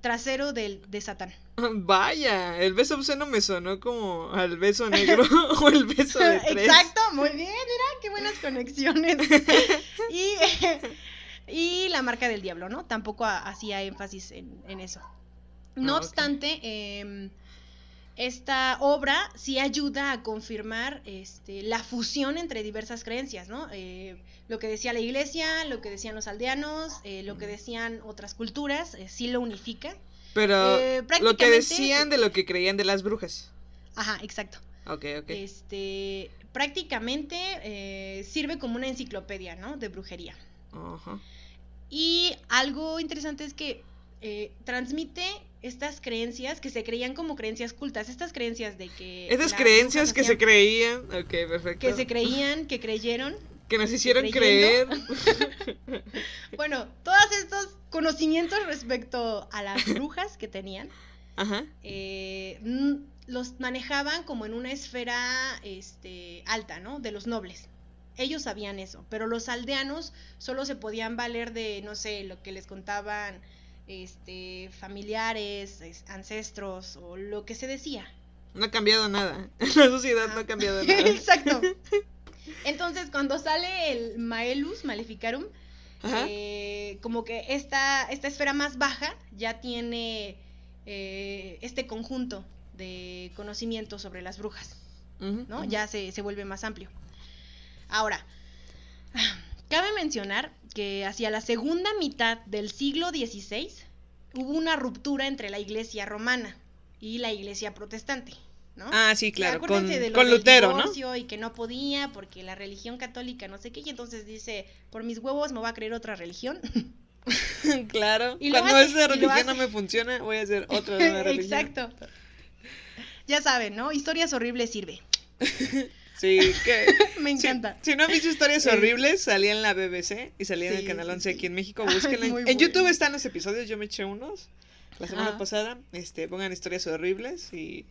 trasero del, de Satán. Vaya, el beso obsceno me sonó como al beso negro o el beso de tres. Exacto, muy bien, mira, qué buenas conexiones. y, y la marca del diablo, ¿no? Tampoco ha- hacía énfasis en, en eso. No Ah, obstante, em, esta obra sí ayuda a confirmar este, la fusión entre diversas creencias, ¿no? Eh, lo que decía la iglesia, lo que decían los aldeanos, eh, lo que decían otras culturas, eh, sí lo unifica. Pero lo que decían de lo que creían de las brujas. Ajá, exacto. Ok, ok. Este, prácticamente sirve como una enciclopedia, ¿no? De brujería. Ajá. Y algo interesante es que transmite estas creencias que se creían como creencias cultas, estas creencias de que... Esas las creencias que se creían. Ok, perfecto. Que se creían, que creyeron. Que nos hicieron creer. Bueno, todos estos conocimientos respecto a las brujas que tenían, Ajá. eh, los manejaban como en una esfera este, alta, ¿no? De los nobles. Ellos sabían eso, pero los aldeanos solo se podían valer de, no sé, lo que les contaban este, familiares, es- ancestros o lo que se decía. No ha cambiado nada. La sociedad no ha cambiado nada. Exacto. Entonces, cuando sale el Maelus Maleficarum, eh, como que esta, esta esfera más baja ya tiene eh, este conjunto de conocimientos sobre las brujas, ¿no? Ya se, se vuelve más amplio. Ahora, cabe mencionar que hacia la segunda mitad del siglo XVI hubo una ruptura entre la iglesia romana y la iglesia protestante, ¿no? Ah, sí, claro. Con, de con Lutero, ¿no? Y que no podía porque la religión católica no sé qué, y entonces dice, por mis huevos me va a creer otra religión. claro. Y Cuando hace, esa religión no me funciona, voy a hacer otra nueva religión. Exacto. Ya saben, ¿no? Historias horribles sirve. Sí, que. Me encanta. Si, no han visto historias Sí. horribles, salía en la BBC y salía en Sí, el Canal sí, 11 sí. aquí en México. Búsquenla. en en YouTube bueno. están los episodios, yo me eché unos la semana Ah. pasada. Este, pongan historias horribles y.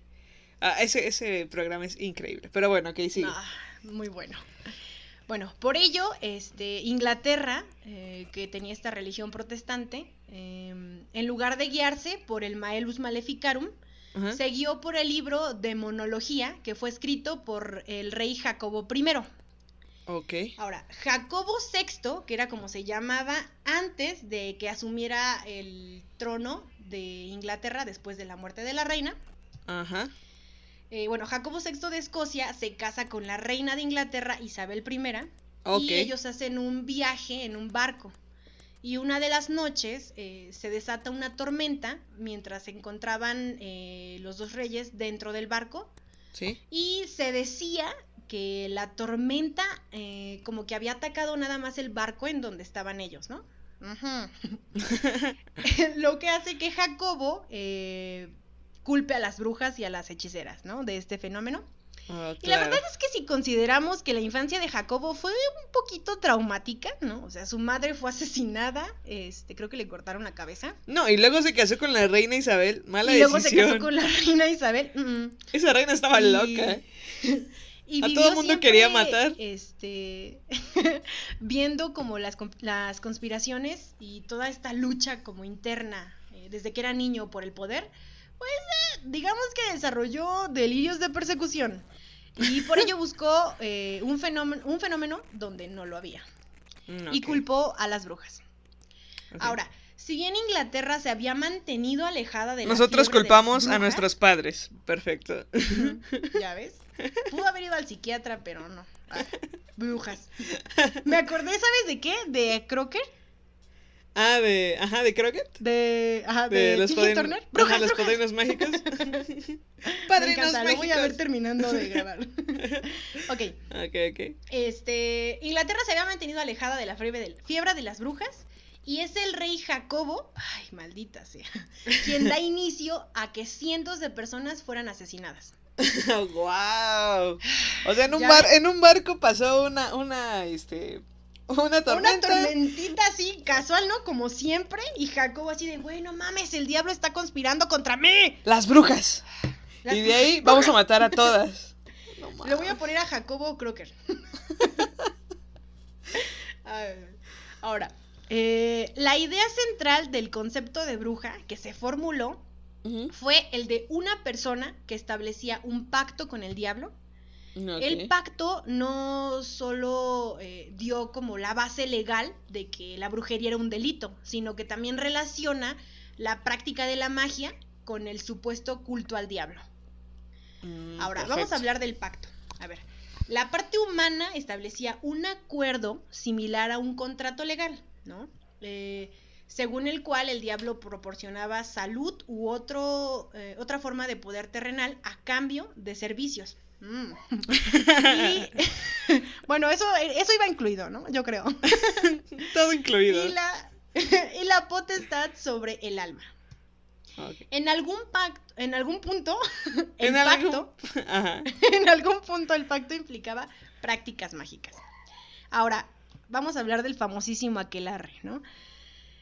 Ah, ese, ese programa es increíble. Pero bueno, ok, sigue. Ah, muy bueno. Bueno, por ello, este, Inglaterra, eh, que tenía esta religión protestante, eh, en lugar de guiarse por el Maelus Maleficarum, Se guió por el libro de monología que fue escrito por el rey Jacobo I. Ok. Ahora, Jacobo VI, que era como se llamaba antes de que asumiera el trono de Inglaterra después de la muerte de la reina, Ajá. eh, bueno, Jacobo VI de Escocia se casa con la reina de Inglaterra, Isabel I, Ok. y ellos hacen un viaje en un barco. Y una de las noches eh, se desata una tormenta mientras se encontraban eh, los dos reyes dentro del barco Sí. y se decía que la tormenta eh, como que había atacado nada más el barco en donde estaban ellos, ¿no? Ujú. Lo que hace que Jacobo eh, culpe a las brujas y a las hechiceras, ¿no? De este fenómeno. Ah, Y la verdad es que si consideramos que la infancia de Jacobo fue un poquito traumática, ¿no? O sea, su madre fue asesinada, este, creo que le cortaron la cabeza. No, y luego se casó con la reina Isabel. Mala y luego decisión. se casó con la reina Isabel. mm. Esa reina estaba Y- loca. Y A todo mundo siempre, quería matar. Este, viendo como las, las conspiraciones y toda esta lucha como interna eh, desde que era niño por el poder, pues eh, digamos que desarrolló delirios de persecución. Y por ello buscó eh, un, fenómeno, un fenómeno donde no lo había. Mm, Y culpó a las brujas. Ahora, si bien Inglaterra se había mantenido alejada de la Nosotros de las culpamos a nuestros padres. Perfecto. Ya ves. Pudo haber ido al psiquiatra, pero no. Ah, brujas. Me acordé, ¿sabes de qué? De Crocker. Ah, de. Ajá, de Crockett. De. Ajá, De, de, los. Turner. Ajá, Brujas, los padrinos mágicos. Padrinos encanta, lo voy a ver mágicos. terminando de grabar. ok. Ok, ok. Este. Inglaterra se había mantenido alejada de la fiebre de, fiebre de las brujas. Y es el rey Jacobo, ay, maldita sea, quien da inicio a que cientos de personas fueran asesinadas. wow. O sea, en un Ya. bar, en un barco pasó una, una, este, una tormenta. Una tormentita así, casual, ¿no? Como siempre. Y Jacobo así de, güey, no mames, el diablo está conspirando contra mí. Las brujas. Las- Y de ahí vamos a matar a todas. No Le voy a poner a Jacobo Crocker. Ahora, eh, la idea central del concepto de bruja que se formuló fue el de una persona que establecía un pacto con el diablo. El pacto no solo eh, dio como la base legal de que la brujería era un delito, sino que también relaciona la práctica de la magia con el supuesto culto al diablo. Mm, Ahora, vamos a hablar del pacto. A ver, la parte humana establecía un acuerdo similar a un contrato legal, ¿no? Eh, según el cual el diablo proporcionaba salud u otro, eh, otra forma de poder terrenal a cambio de servicios. Mm. Y- bueno, eso, eso iba incluido, ¿no? Yo creo. Todo incluido. Y la, y la potestad sobre el alma. En algún pacto, en algún punto, el En algún- pacto Ajá. en algún punto el pacto implicaba prácticas mágicas. Ahora, vamos a hablar del famosísimo aquelarre, ¿no?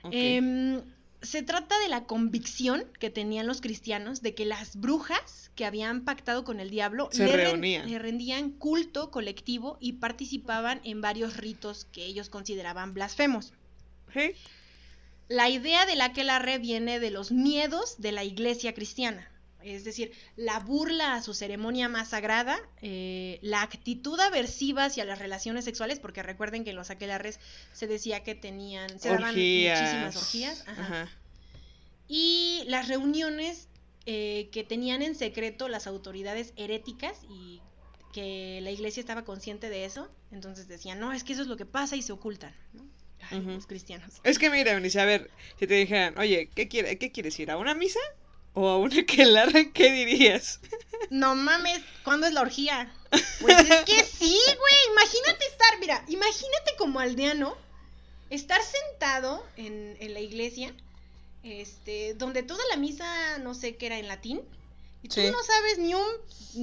ok. Em, se trata de la convicción que tenían los cristianos de que las brujas que habían pactado con el diablo Se le, reunían. le rendían culto colectivo y participaban en varios ritos que ellos consideraban blasfemos. Sí. La idea del aquelarre viene de los miedos de la iglesia cristiana. Es decir, la burla a su ceremonia más sagrada, eh, la actitud aversiva hacia las relaciones sexuales, porque recuerden que en los aquelarres se decía que tenían, se daban Orgías. muchísimas orgías, ajá. Ajá. y las reuniones eh, que tenían en secreto las autoridades heréticas y que la iglesia estaba consciente de eso, entonces decían, no, es que eso es lo que pasa y se ocultan, ¿no? Ay, los cristianos. Es que mira, Eunice, a ver, si te dijeran, oye, ¿qué, quiere, ¿qué quieres ir? ¿A una misa? ¿O a una aquelarre? ¿Qué dirías? No mames, ¿cuándo es la orgía? Pues es que sí, güey. Imagínate estar, mira, imagínate como aldeano, estar sentado en, en la iglesia, este, donde toda la misa, no sé qué era en latín, y tú Sí. no sabes ni un.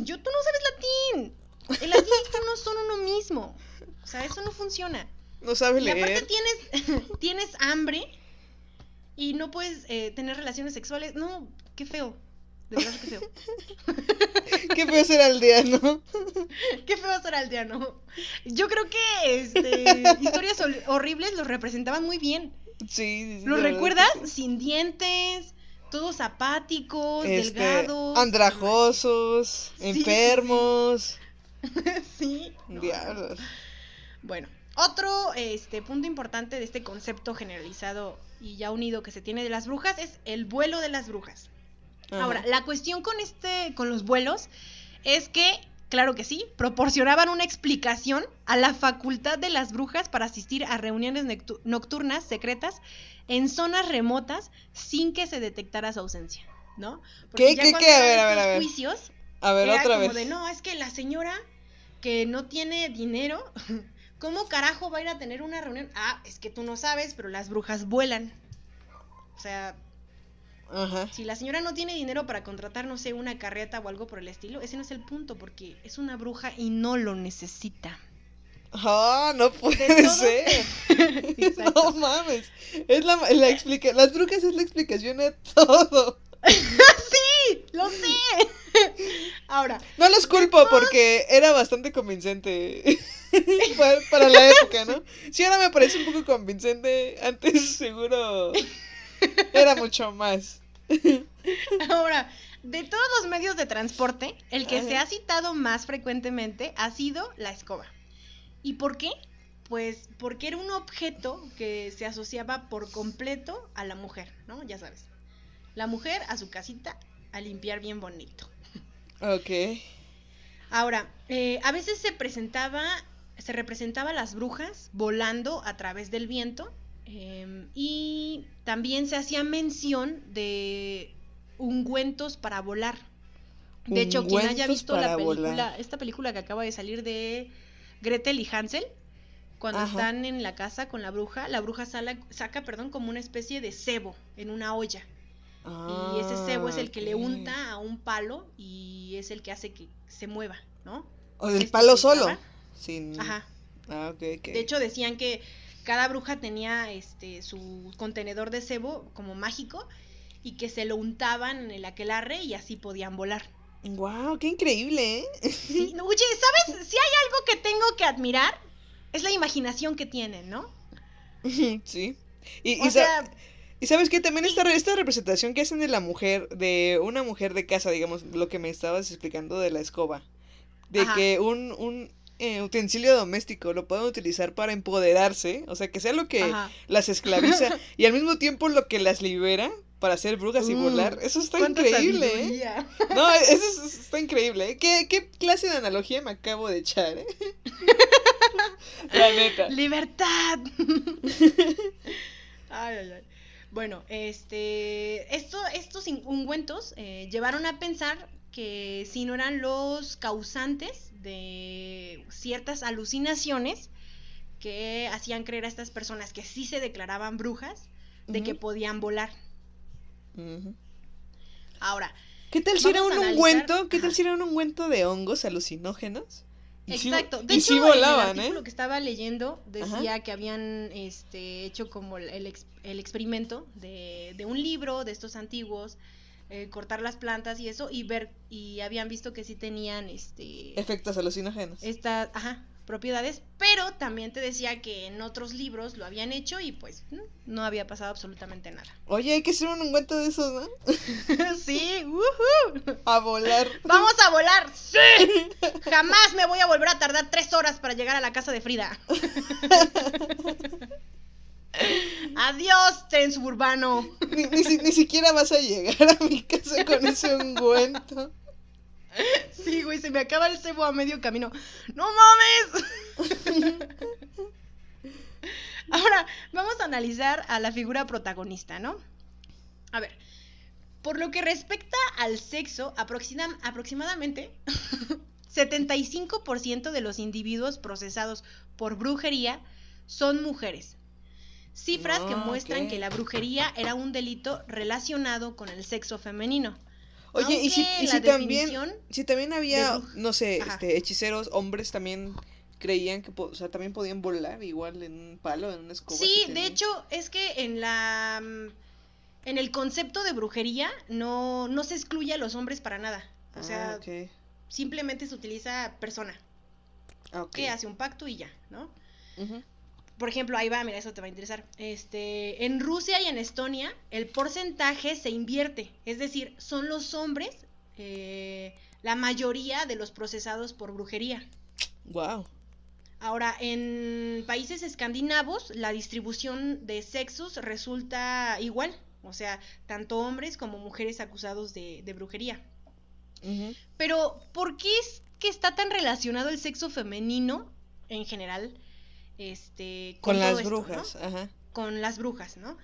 Yo, tú no sabes latín. El latín y tú no son uno mismo. O sea, eso no funciona. No sabes Y aparte leer. tienes, tienes hambre y no puedes eh, tener relaciones sexuales. No, qué feo. De verdad, qué feo. Qué feo ser aldeano. Qué feo ser aldeano. Yo creo que este, historias hor- horribles los representaban muy bien. Sí, sí, sí, ¿Los recuerdas? sí. Sin dientes, todos apáticos, Este, delgados. andrajosos, enfermos. sí. no, Diablos. Bueno, otro este, punto importante de este concepto generalizado y ya unido que se tiene de las brujas es el vuelo de las brujas. Ajá. Ahora, la cuestión con este, con los vuelos, es que, claro que sí, proporcionaban una explicación a la facultad de las brujas para asistir a reuniones nocturnas secretas en zonas remotas sin que se detectara su ausencia, ¿no? ¿Qué, ya qué, qué? A ver, a ver, a ver. juicios, A ver, era otra como vez. de, no, es que la señora que no tiene dinero, ¿cómo carajo va a ir a tener una reunión? Ah, es que tú no sabes, pero las brujas vuelan. O sea, Ajá. si la señora no tiene dinero para contratar, no sé, una carreta o algo por el estilo, ese no es el punto, porque es una bruja y no lo necesita. Ah, no puede ser. No mames. Es la, la explica Las brujas es la explicación a todo. ¡Sí! ¡Lo sé! Ahora, No los culpo porque era bastante convincente para, la época, ¿no? Si ahora me parece un poco convincente, antes seguro era mucho más. ahora, de todos los medios de transporte, el que Ajá. se ha citado más frecuentemente ha sido la escoba. ¿Y por qué? Pues porque era un objeto que se asociaba por completo a la mujer, ¿no? Ya sabes. La mujer a su casita a limpiar bien bonito. Ok. Ahora, eh, a veces se presentaba, se representaba a las brujas volando a través del viento em, y también se hacía mención de ungüentos para volar. De hecho, quien haya visto la película, volar. esta película que acaba de salir de Gretel y Hansel, cuando Ajá. están en la casa con la bruja, la bruja sala- saca, perdón, como una especie de cebo en una olla. Y ese cebo es el que le Ah, unta a un palo y es el que hace que se mueva, ¿no? O este palo solo. Sin... Ajá. Ah, ok, ok. De hecho, decían que cada bruja tenía este su contenedor de cebo como mágico y que se lo untaban en el aquelarre y así podían volar. Wow, qué increíble, ¿eh? Sí, no, oye, ¿sabes? Si hay algo que tengo que admirar, es la imaginación que tienen, ¿no? sí. Y, O y sea, y sabes que también esta, re- esta representación que hacen de la mujer, de una mujer de casa, digamos, lo que me estabas explicando de la escoba, de Ajá. que un, un eh, utensilio doméstico lo pueden utilizar para empoderarse, o sea, que sea lo que ajá. las esclaviza y al mismo tiempo lo que las libera para ser brujas y Uh, volar. Eso está increíble, ¿eh? No, eso es- está increíble, ¿eh? ¿Qué, qué clase de analogía me acabo de echar, eh? La neta. ¡Libertad! ay, ay, ay. Bueno, este, esto, estos ungüentos eh, llevaron a pensar que si no eran los causantes de ciertas alucinaciones que hacían creer a estas personas que sí se declaraban brujas, de que podían volar. Ahora, ¿Qué tal si era un analizar- ungüento? ¿Qué tal si era un ungüento de hongos alucinógenos? Exacto. De y hecho, sí en volaban, ¿eh? que estaba leyendo decía que habían este, hecho como el, el el experimento de, de un libro de estos antiguos, eh, cortar las plantas y eso, y ver, y habían visto que sí tenían este Efectos alucinógenos. estas, ajá, propiedades, pero también te decía que en otros libros lo habían hecho y pues no había pasado absolutamente nada. Oye, hay que hacer un ungüento de esos, ¿no? sí, ujú. A volar. ¡Vamos a volar! ¡Sí! Jamás me voy a volver a tardar tres horas para llegar a la casa de Frida. Adiós, tren suburbano. Ni, ni ni siquiera vas a llegar a mi casa con ese ungüento. Sí, güey, se me acaba el cebo a medio camino. ¡No mames! Ahora, vamos a analizar a la figura protagonista, ¿no? A ver, por lo que respecta al sexo, aproxima- aproximadamente 75% de los individuos procesados por brujería son mujeres. Cifras que Ah, muestran que la brujería era un delito relacionado con el sexo femenino. Oye, y si, y también, si también había, no sé, Ajá. este, hechiceros, hombres también creían que, o sea, también podían volar igual en un palo, en una escoba. Sí, si de hecho, es que en la mm, en el concepto de brujería no, no se excluye a los hombres para nada. O Ah, sea, simplemente se utiliza persona Ah, que hace un pacto y ya, ¿no? Ujú. Por ejemplo, ahí va, mira, eso te va a interesar. Este, en Rusia y en Estonia, el porcentaje se invierte. Es decir, son los hombres eh, la mayoría de los procesados por brujería. Wow. Ahora, en países escandinavos, la distribución de sexos resulta igual. O sea, tanto hombres como mujeres acusados de, de brujería. Pero, ¿por qué es que está tan relacionado el sexo femenino en general? Este, Con, todo las esto, ¿no? brujas, ajá. con las brujas, ¿no?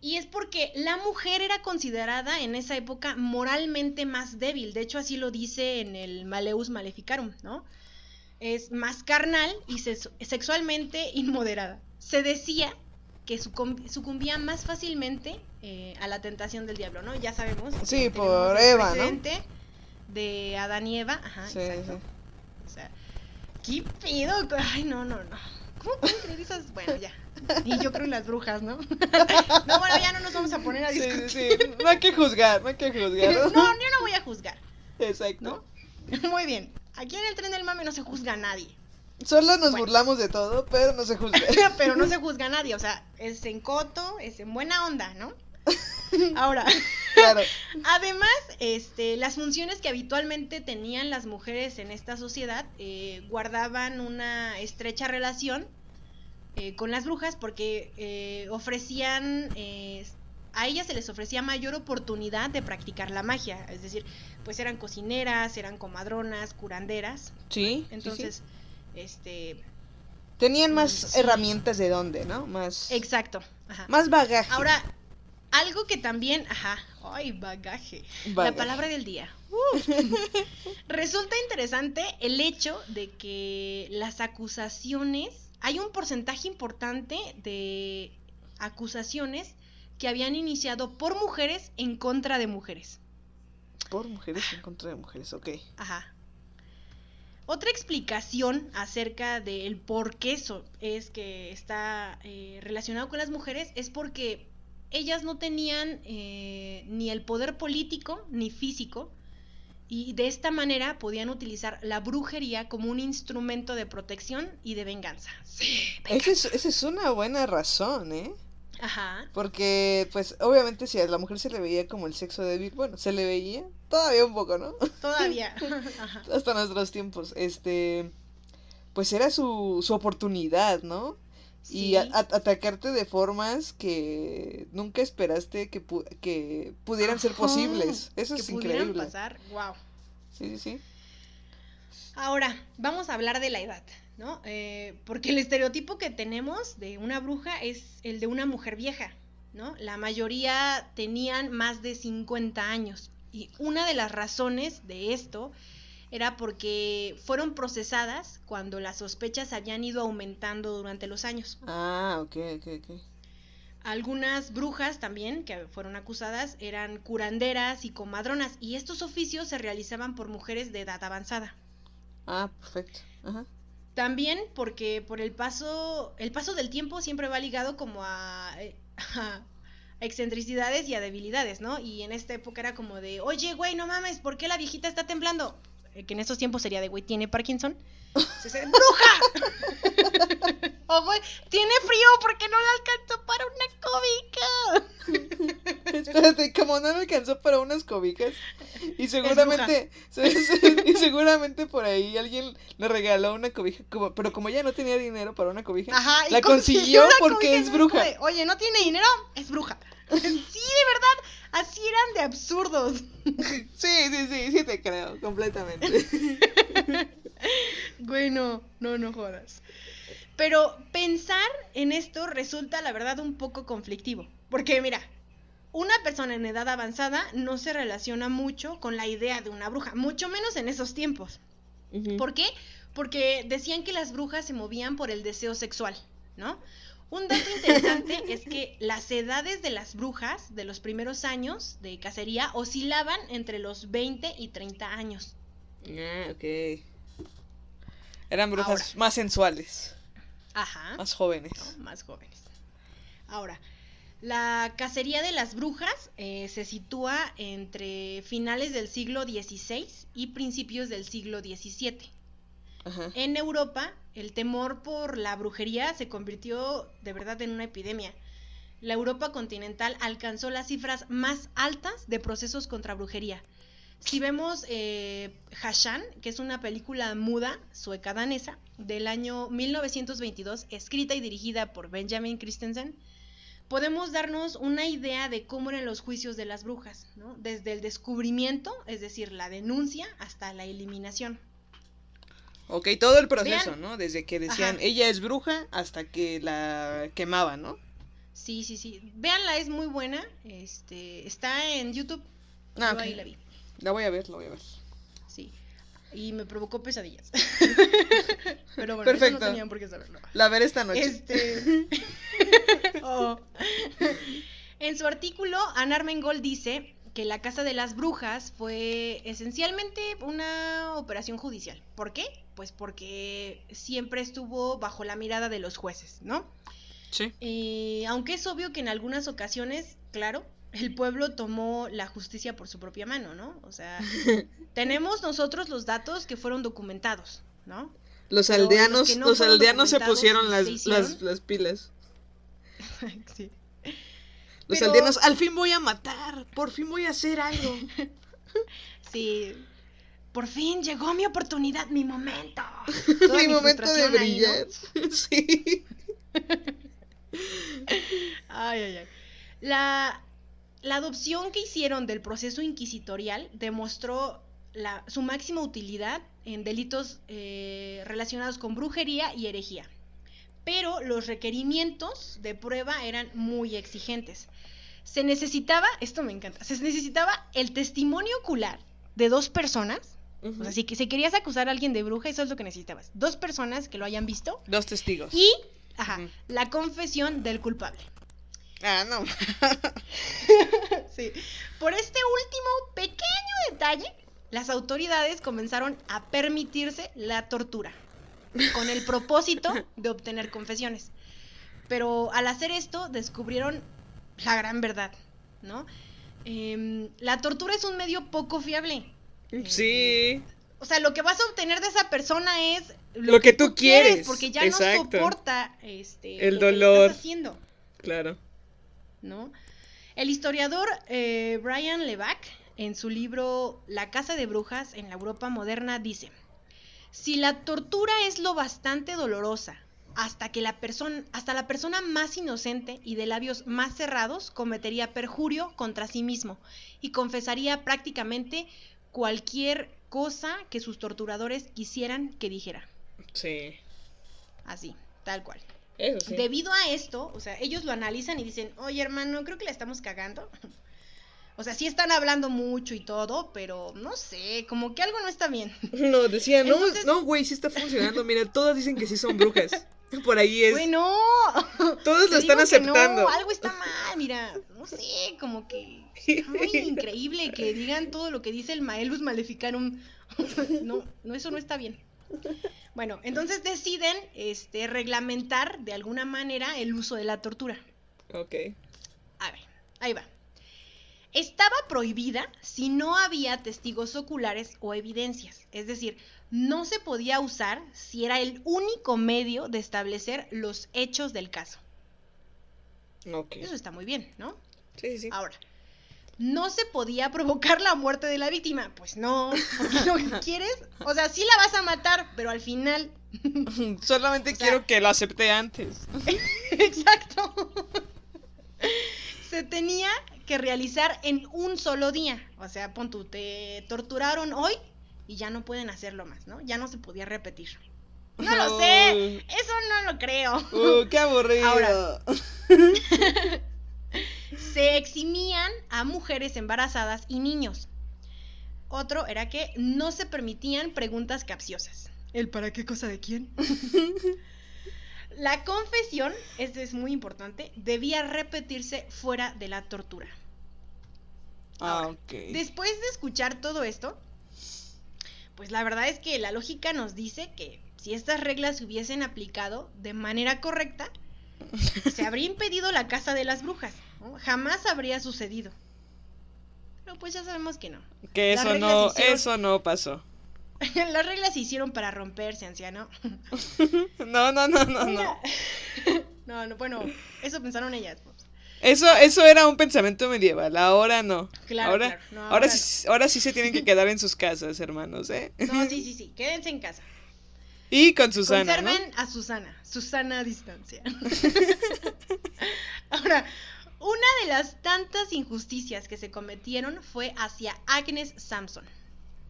Y es porque la mujer era considerada en esa época moralmente más débil. De hecho, así lo dice en el Maleus Maleficarum, ¿no? Es más carnal y sexualmente inmoderada. Se decía que sucum- sucumbía más fácilmente eh, a la tentación del diablo, ¿no? Ya sabemos. Sí, por Eva, ¿no? De Adán y Eva, ajá, Sí, exacto. sí. O sea, ¿qué pedo? Ay, no, no, no. Bueno, ya. Y yo creo en las brujas, ¿no? No, bueno, ya no nos vamos a poner a discutir. sí, sí. No hay que juzgar, no hay que juzgar. No, yo no voy a juzgar, Exacto. ¿no? Muy bien. Aquí en el tren del mame no se juzga a nadie. Solo nos Bueno. burlamos de todo, pero no se juzga. Pero no se juzga a nadie. O sea, es en coto, es en buena onda, ¿no? Ahora, claro. Además, este, las funciones que habitualmente tenían las mujeres en esta sociedad eh, guardaban una estrecha relación eh, con las brujas porque eh, ofrecían, eh, a ellas se les ofrecía mayor oportunidad de practicar la magia, es decir, pues eran cocineras, eran comadronas, curanderas, Sí. entonces, este, Tenían más Sí. herramientas de dónde, ¿no? Más. exacto. ajá. Más bagaje. Ahora, algo que también, ajá, ay, bagaje. Bagaje. La palabra del día. Uh. Resulta interesante el hecho de que las acusaciones hay un porcentaje importante de acusaciones que habían iniciado por mujeres en contra de mujeres. Por mujeres en contra de mujeres, ok. Ajá. Otra explicación acerca del por qué eso es que está eh, relacionado con las mujeres es porque ellas no tenían eh, ni el poder político ni físico y de esta manera podían utilizar la brujería como un instrumento de protección y de venganza. Sí, Esa es, esa es una buena razón, ¿eh? Ajá. Porque, pues, obviamente si a la mujer se le veía como el sexo débil, bueno, se le veía todavía un poco, ¿no? Todavía. Ajá. Hasta nuestros tiempos, este, pues era su, su oportunidad, ¿no? Y Sí. a- a- atacarte de formas que nunca esperaste que, pu- que pudieran ser posibles. Eso que es increíble. pasar. Wow. Sí, sí, sí. Ahora, vamos a hablar de la edad, ¿no? Eh, porque el estereotipo que tenemos de una bruja es el de una mujer vieja, ¿no? La mayoría tenían más de 50 años. Y una de las razones de esto era porque fueron procesadas cuando las sospechas habían ido aumentando durante los años. Ah, ok, ok, ok. Algunas brujas también que fueron acusadas eran curanderas y comadronas y estos oficios se realizaban por mujeres de edad avanzada. Ah, perfecto. Ajá. También porque por el paso, el paso del tiempo siempre va ligado como a, eh, a excentricidades y a debilidades, ¿no? Y en esta época era como de, oye, güey, no mames, ¿por qué la viejita está temblando? Eh, que en estos tiempos sería de, güey, ¿tiene Parkinson? Se dice, ¡Bruja! o, güey, ¿tiene frío porque no le alcanzó para una cómica? Espérate, como no me alcanzó para unas cobijas. Y seguramente, y seguramente por ahí alguien le regaló una cobija, como- pero como ya no tenía dinero para una cobija, Ajá, la consiguió porque cobija es bruja. Oye, ¿no tiene dinero? Es bruja. sí, de verdad, así eran de absurdos. Sí, sí, sí, sí te creo, completamente. Güey, no, no, no jodas. Pero pensar en esto resulta, la verdad, un poco conflictivo. Porque, mira, una persona en edad avanzada no se relaciona mucho con la idea de una bruja, mucho menos en esos tiempos. ¿Por qué? Porque decían que las brujas se movían por el deseo sexual, ¿no? Un dato interesante es que las edades de las brujas de los primeros años de cacería oscilaban entre los 20 y 30 años. Ah, ok. Eran brujas Ahora. más sensuales, Ajá. más jóvenes. ¿no? más jóvenes. Ahora, la cacería de las brujas eh, se sitúa entre finales del siglo XVI y principios del siglo XVII. En Europa, el temor por la brujería se convirtió de verdad en una epidemia. La Europa continental alcanzó las cifras más altas de procesos contra brujería. Si vemos eh, Hashan, que es una película muda sueca danesa del año 1922, escrita y dirigida por Benjamin Christensen, podemos darnos una idea de cómo eran los juicios de las brujas, ¿no? desde el descubrimiento, es decir, la denuncia, hasta la eliminación. Ok, todo el proceso, Vean. ¿no? Desde que decían Ajá. ella es bruja hasta que la quemaban, ¿no? Sí, sí, sí. Véanla, es muy buena. Este, está en YouTube. Ah, Yo ok. ahí la vi. La voy a ver, la voy a ver. Sí. Y me provocó pesadillas. Pero bueno, eso Perfecto. no tenían por qué saberlo. La veré esta noche. Este. Oh. En su artículo, Anna Armengol dice que la Casa de las Brujas fue esencialmente una operación judicial. ¿Por qué? Pues porque siempre estuvo bajo la mirada de los jueces, ¿no? Sí. Y aunque es obvio que en algunas ocasiones, claro, el pueblo tomó la justicia por su propia mano, ¿no? O sea, tenemos nosotros los datos que fueron documentados, ¿no? Los Pero aldeanos, no los aldeanos se pusieron y las, se hicieron. las, las pilas. sí. Los Pero- aldeanos, al fin voy a matar, por fin voy a hacer algo. Sí. Por fin llegó mi oportunidad, mi momento. Toda Mi momento de frustración ahí, ¿no? brillar. Sí. Ay, ay, ay. La, la adopción que hicieron del proceso inquisitorial demostró la- su máxima utilidad en delitos eh, relacionados con brujería y herejía. Pero los requerimientos de prueba eran muy exigentes. Se necesitaba, esto me encanta, se necesitaba el testimonio ocular de dos personas Ujú. O sea, si, que- si querías acusar a alguien de bruja, eso es lo que necesitabas. Dos personas que lo hayan visto Dos testigos. y, ajá, la confesión del culpable. Ah, no. Sí. Por este último pequeño detalle, las autoridades comenzaron a permitirse la tortura con el propósito de obtener confesiones. Pero al hacer esto descubrieron la gran verdad, ¿no? Em, la tortura es un medio poco fiable. Sí. O sea, lo que vas a obtener de esa persona es Lo que tú quieres, porque ya exacto. no soporta este, El lo que dolor. estás haciendo. Claro. ¿no? El historiador eh, Brian Levac, en su libro La casa de brujas en la Europa moderna, dice, si la tortura es lo bastante dolorosa, hasta que la persona, hasta la persona más inocente y de labios más cerrados cometería perjurio contra sí mismo y confesaría prácticamente cualquier cosa que sus torturadores quisieran que dijera. Sí. Así, tal cual. Eso sí. Debido a esto, o sea, ellos lo analizan y dicen, oye hermano, creo que la estamos cagando. O sea, sí están hablando mucho y todo, pero no sé, como que algo no está bien. No, decía, no, Entonces- no, güey, sí está funcionando. Mira, todas dicen que sí son brujas. Por ahí es. Bueno, Todos lo están aceptando. No, algo está mal, mira, no sé, como que está muy increíble que digan todo lo que dice el Maelus Maleficarum. No, no, eso no está bien. Bueno, entonces deciden este, reglamentar de alguna manera el uso de la tortura. Ok. A ver, ahí va. Estaba prohibida si no había testigos oculares o evidencias. Es decir, no se podía usar si era el único medio de establecer los hechos del caso. Ok. Eso está muy bien, ¿no? Sí, sí. Ahora, no se podía provocar la muerte de la víctima. Pues no, porque lo que quieres, o sea, sí la vas a matar, pero al final, Solamente O sea- quiero que lo acepte antes. exacto, se tenía que realizar en un solo día. O sea, pon tú, te torturaron hoy y ya no pueden hacerlo más, ¿no? Ya no se podía repetir. No lo sé, eso no lo creo. uy, qué aburrido. Ahora. se eximían a mujeres embarazadas y niños. Otro era que no se permitían preguntas capciosas. ¿El para qué cosa de quién? la confesión, esto es muy importante, debía repetirse fuera de la tortura. Ah, Ahora. Después de escuchar todo esto, pues la verdad es que la lógica nos dice que si estas reglas se hubiesen aplicado de manera correcta, se habría impedido la casa de las brujas. ¿no? Jamás habría sucedido. Pero pues ya sabemos que no. Que eso no, hicieron- eso no pasó. Las reglas se hicieron para romperse, anciano. No, no, no, no, no. No, no, bueno, eso pensaron ellas. pues. Eso, eso era un pensamiento medieval, ahora no. Claro, ahora, claro. No, ahora, ahora sí, ahora sí se tienen que quedar en sus casas, hermanos, ¿eh? No, sí, sí, sí. Quédense en casa. Y con Susana, ¿no? Conserven a Susana. Susana a distancia. Ahora, una de las tantas injusticias que se cometieron fue hacia Agnes Sampson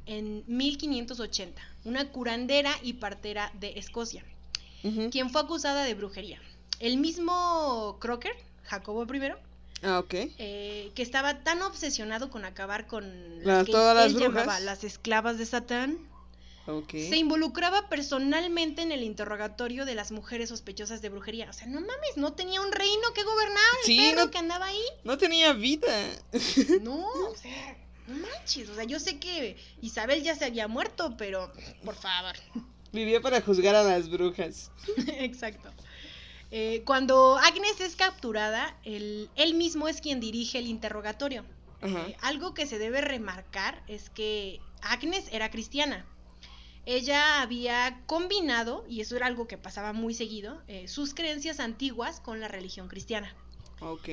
en 1580, una curandera y partera de Escocia, quien fue acusada de brujería. El mismo Crocker, Jacobo I, Ah, ok. eh, que estaba tan obsesionado con acabar con Las- que todas él llamaba las esclavas de Satán, se involucraba personalmente en el interrogatorio de las mujeres sospechosas de brujería. O sea, no mames, no tenía un reino que gobernar, el Sí, perro no- que andaba ahí. No tenía vida. No, o sea, no manches. O sea, yo sé que Isabel ya se había muerto, pero por favor. Vivía para juzgar a las brujas. Exacto. Eh, cuando Agnes es capturada, él, él mismo es quien dirige el interrogatorio. Eh, algo que se debe remarcar es que Agnes era cristiana. Ella había combinado, y eso era algo que pasaba muy seguido, eh, sus creencias antiguas con la religión cristiana.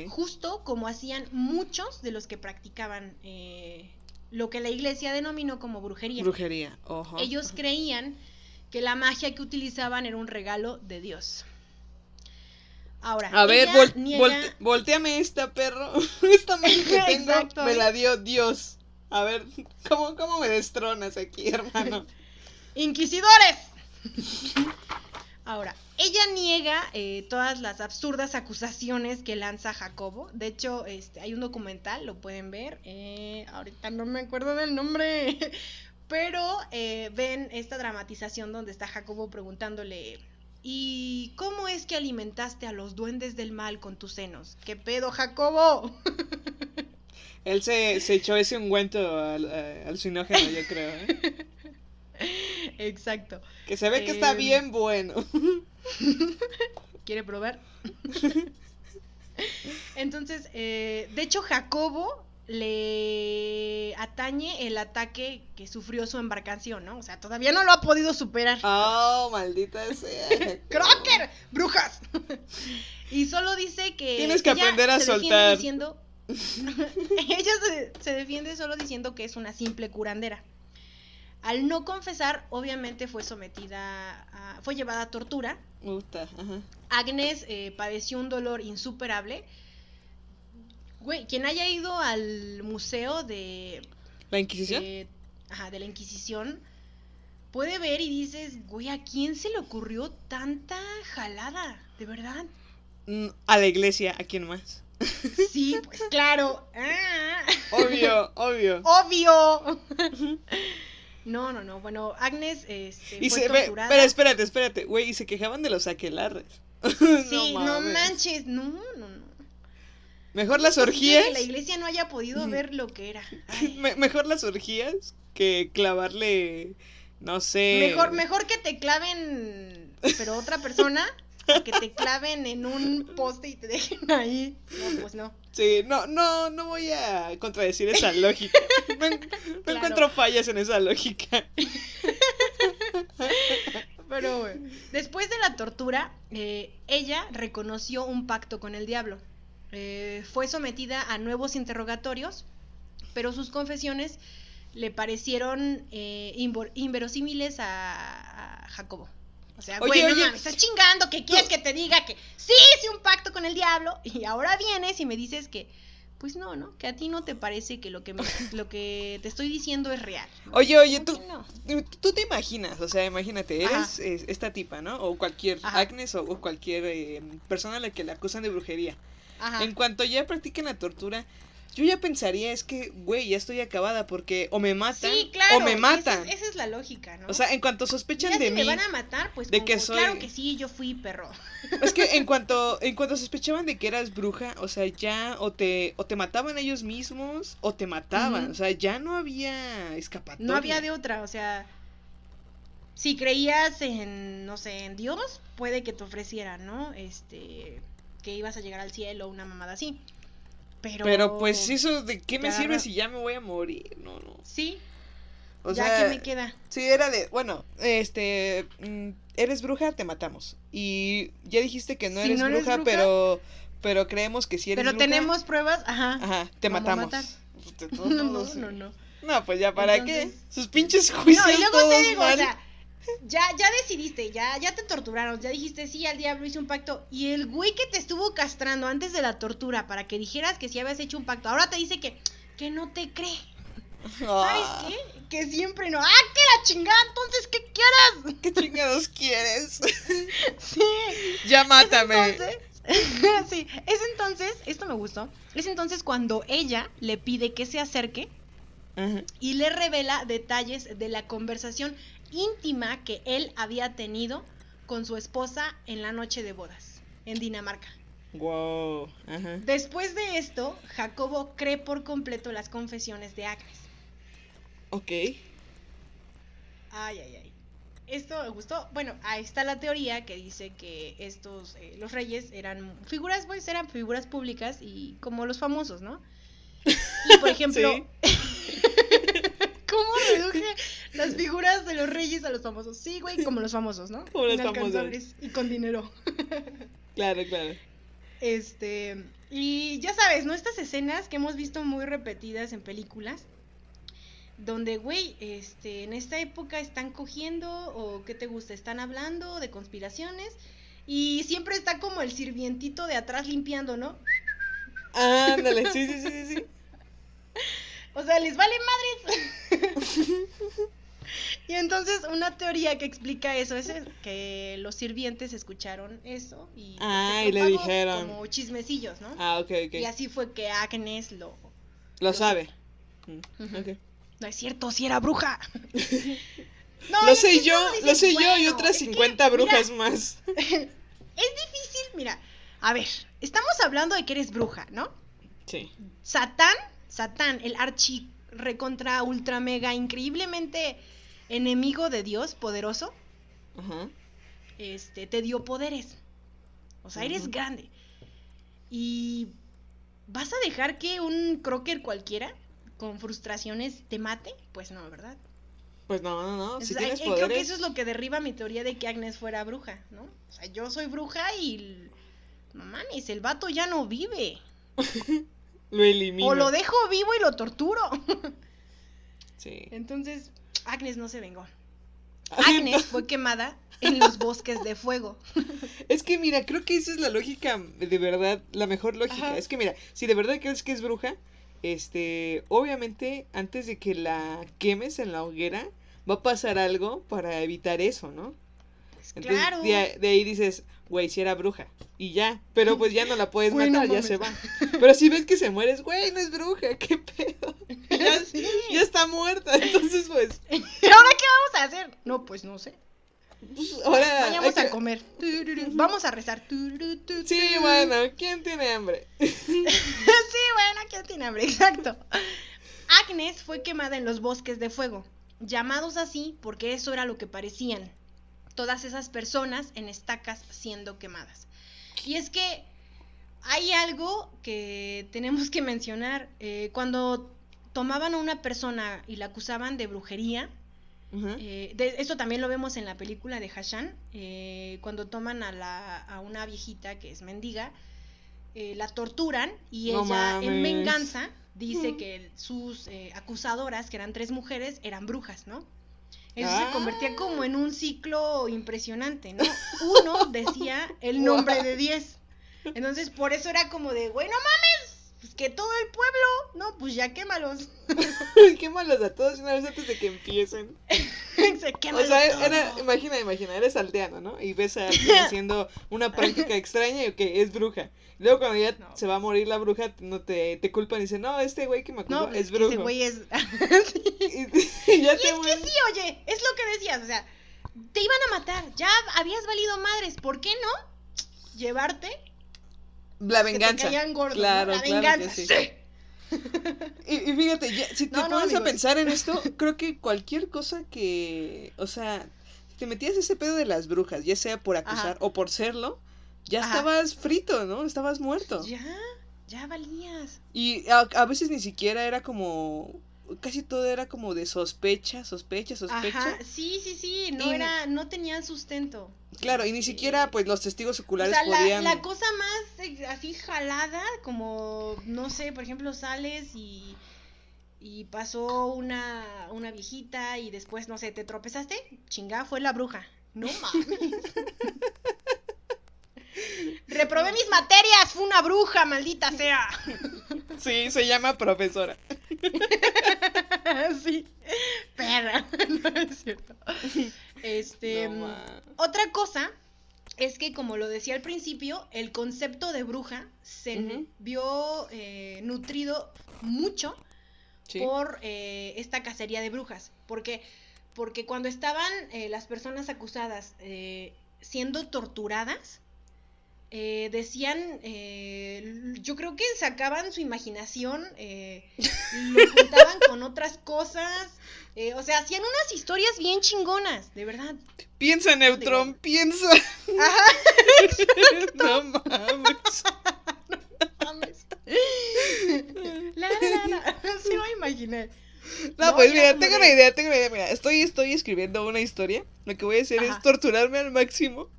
Justo como hacían muchos de los que practicaban eh, lo que la iglesia denominó como brujería. Brujería. Ojo. Ellos creían que la magia que utilizaban era un regalo de Dios. Ahora, A ver, ella vol- niega- volte- volteame esta perro. esta mano que tengo Exacto, me la dio Dios. A ver, ¿cómo, cómo me destronas aquí, hermano? ¡Inquisidores! Ahora, ella niega eh, todas las absurdas acusaciones que lanza Jacobo. De hecho, este, hay un documental, lo pueden ver. eh, ahorita no me acuerdo del nombre. Pero eh, ven esta dramatización donde está Jacobo preguntándole, ¿y cómo es que alimentaste a los duendes del mal con tus senos? ¿Qué pedo, Jacobo? Él se, se echó ese ungüento al, eh, alucinógeno, yo creo. ¿eh? Exacto. Que se ve que está Em. bien bueno. ¿Quiere probar? Entonces, eh, de hecho, Jacobo le atañe el ataque que sufrió su embarcación, ¿no? O sea, todavía no lo ha podido superar. Oh, maldita sea. ¡Crocker! ¡Brujas! y solo dice que. Tienes que aprender a soltar. Diciendo... ella se, se defiende solo diciendo que es una simple curandera. Al no confesar, obviamente fue sometida a. fue llevada a tortura. Ajá. Agnes eh, padeció un dolor insuperable. Güey, quien haya ido al museo de, ¿La Inquisición? de, ajá, de la Inquisición puede ver y dices, güey, ¿a quién se le ocurrió tanta jalada? ¿De verdad? Mm, A la iglesia, ¿a quién más? Sí, pues claro. Ah, Obvio, obvio. obvio. No, no, no. Bueno, Agnes este, Y fue se torturada. pero espérate, espérate, güey, y se quejaban de los aquelarres. Sí, no, mames. manches. No, no, no. Mejor las Que orgías. la iglesia no haya podido ver lo que era. Me- mejor las orgías que clavarle, no sé. Mejor, mejor que te claven, pero otra persona, que te claven en un poste y te dejen ahí. No, pues no. Sí, no, no, no voy a contradecir esa lógica. No, en- no Claro. encuentro fallas en esa lógica. Pero bueno, después de la tortura, eh, ella reconoció un pacto con el diablo. Eh, fue sometida a nuevos interrogatorios, pero sus confesiones le parecieron eh, inverosímiles a, a Jacobo. O sea, Oye, güey, no oye, mames, estás chingando que quieres que te diga que sí hice un pacto con el diablo y ahora vienes y me dices que pues no, ¿no? Que a ti no te parece que lo que me- lo que te estoy diciendo es real. Oye, oye, ¿Cómo tú, no? tú- te imaginas, o sea, imagínate, eres eh, esta tipa, ¿no? O cualquier Ajá. Agnes o, o cualquier eh, persona a la que le acusan de brujería. Ajá. En cuanto ya practiquen la tortura, yo ya pensaría, es que, güey, ya estoy acabada porque o me matan Sí, claro. o me esa matan. es- Esa es, la lógica, ¿no? O sea, en cuanto sospechan ya de si mí, me van a matar, pues de como, que soy- claro que sí, yo fui perro. es que en cuanto en cuanto sospechaban de que eras bruja, o sea, ya o te o te mataban ellos mismos o te mataban, o sea, ya no había escapatoria. No había de otra, o sea, si creías en, no sé, en Dios, puede que te ofrecieran, ¿no? Este, que ibas a llegar al cielo, una mamada así. Pero, Pero pues eso de qué me sirve si ya me voy a morir, no, no. Sí, O ya sea, que me queda. Sí, era de, bueno, este, mm, eres bruja, te matamos. Y ya dijiste que no Si eres, no eres bruja, bruja, pero pero creemos que si eres Pero bruja. tenemos pruebas, ajá. Ajá, te ¿Cómo matamos. No, no, no, no. No, pues ya para Entonces- qué. Sus pinches juicios No, y luego todos te digo, mal. o sea, ya, ya decidiste, ya, ya te torturaron, ya dijiste sí al diablo, hice un pacto. Y el güey que te estuvo castrando antes de la tortura para que dijeras que sí habías hecho un pacto, ahora te dice que, que no te cree. ¿Sabes Ah, qué? Que siempre no. ¡Ah, que la chingada! Entonces, ¿qué quieres? ¿Qué chingados quieres? Sí. ya Es mátame. entonces, sí, es entonces, esto me gustó, es entonces cuando ella le pide que se acerque y le revela detalles de la conversación íntima que él había tenido con su esposa en la noche de bodas en Dinamarca. Wow. Ajá. Después de esto, Jacobo cree por completo las confesiones de Agnes. Ok. Ay, ay, ay. Esto me gustó. Bueno, ahí está la teoría que dice que estos, eh, los reyes eran figuras, pues eran figuras públicas y como los famosos, ¿no? Y por ejemplo, ¿cómo reduje las figuras de los reyes a los famosos? Sí, güey, como los famosos, ¿no? Como los Inalcanzables y con dinero. Claro, claro. Este, y ya sabes, ¿no? Estas escenas que hemos visto muy repetidas en películas, donde, güey, este, en esta época están cogiendo, o qué te gusta, están hablando de conspiraciones, y siempre está como el sirvientito de atrás limpiando, ¿no? Ándale, sí, sí, sí, sí, sí. O sea, les vale madres. y entonces una teoría que explica eso es que los sirvientes escucharon eso y, Ah, le dijeron. como chismecillos, ¿no? Ah, ok, ok. Y así fue que Agnes lo Lo sabe. Mm. No es cierto, si era bruja. No, lo sé yo, lo sé yo y otras es que, 50 mira, brujas más. Es difícil, mira. A ver, estamos hablando de que eres bruja, ¿no? Sí. Satán, Satán, el archi recontra ultra mega increíblemente enemigo de Dios, poderoso, este, te dio poderes. O sea, eres grande. Y ¿vas a dejar que un crocker cualquiera con frustraciones te mate? Pues no, ¿verdad? Pues no, no, no. Si Entonces, tienes eh, creo que poderes. eso es lo que derriba mi teoría de que Agnes fuera bruja, ¿no? O sea, yo soy bruja y no mames, el vato ya no vive. Lo elimino. O lo dejo vivo y lo torturo. Sí. Entonces, Agnes no se vengó. Agnes fue quemada en los bosques de fuego. Es que mira, creo que esa es la lógica de verdad, la mejor lógica. Ajá. Es que mira, si de verdad crees que es bruja, este, obviamente antes de que la quemes en la hoguera, va a pasar algo para evitar eso, ¿no? Pues Entonces claro. de ahí dices, güey, si era bruja. Y ya, pero pues ya no la puedes no matar, ya se va. Pero si ves que se mueres, güey, no es bruja, qué pedo. Ya, Sí. ya está muerta, entonces pues, ¿Y ahora qué vamos a hacer? No, pues no sé. pues, ahora... Vayamos que- a comer. Vamos a rezar. Sí, bueno, ¿quién tiene hambre? sí, bueno, ¿quién tiene hambre? Exacto. Agnes fue quemada en los bosques de fuego, llamados así porque eso era lo que parecían. Todas esas personas en estacas siendo quemadas. Y es que hay algo que tenemos que mencionar. eh, cuando tomaban a una persona y la acusaban de brujería, eh, de- esto también lo vemos en la película de Hashan, eh, cuando toman a, la, a una viejita que es mendiga, eh, la torturan y No ella en venganza dice que sus eh, acusadoras, que eran tres mujeres, eran brujas, ¿no? Eso Ah. se convertía como en un ciclo impresionante, ¿no? Uno decía el nombre de diez. Entonces, por eso era como de, güey, no mames, pues que todo el pueblo, no, pues ya quémalos. Qué malos a todos una vez antes de que empiecen. Se O quémalos sea, era, imagina, imagina, eres aldeano, ¿no? Y ves a alguien haciendo una práctica extraña y que es bruja. Luego cuando ya No. se va a morir la bruja, no te, te culpan y dicen, no, este güey que me acusó No, es brujo. ese güey es... Y, y ya Y te es que mueres. sí, oye, es lo que decías, o sea, te iban a matar, ya habías valido madres, ¿por qué no? Llevarte La que te venganza. ¿no? Claro, La claro venganza, que sí. sí. Y, y fíjate, ya, si te No, no, pones a pensar en esto, creo que cualquier cosa que, o sea, si te metías ese pedo de las brujas, ya sea por acusar Ajá. o por serlo, ya Ajá. estabas frito, ¿no? Estabas muerto. Ya, ya valías. Y a, a veces ni siquiera era como, casi todo era como de sospecha, sospecha, sospecha. Ajá, sí, sí, sí, no Y- era, no tenían sustento. Claro, y ni Este, siquiera pues los testigos O oculares sea, podían... la cosa más eh, así jalada, como, no sé, por ejemplo, sales y, y pasó una, una viejita y después, no sé, te tropezaste, chingada, fue la bruja. No mames. Reprobé mis materias, fue una bruja, maldita sea. Sí, se llama profesora. sí. Perra, no es cierto. Este, No, ma. otra cosa es que, como lo decía al principio, el concepto de bruja se vio eh, nutrido mucho Sí. por eh, esta cacería de brujas. Porque, porque cuando estaban eh, las personas acusadas siendo torturadas, eh, decían, eh, yo creo que sacaban su imaginación, eh, lo juntaban con otras cosas, eh, o sea, hacían unas historias bien chingonas, de verdad. Piensa, Neutrón, piensa. Ajá, no mames. mames. La, la, la, la. Sí me imaginé. No, No, pues mira, tengo de- una idea, tengo una idea. Mira, estoy, estoy escribiendo una historia. Lo que voy a hacer Ajá. es torturarme al máximo.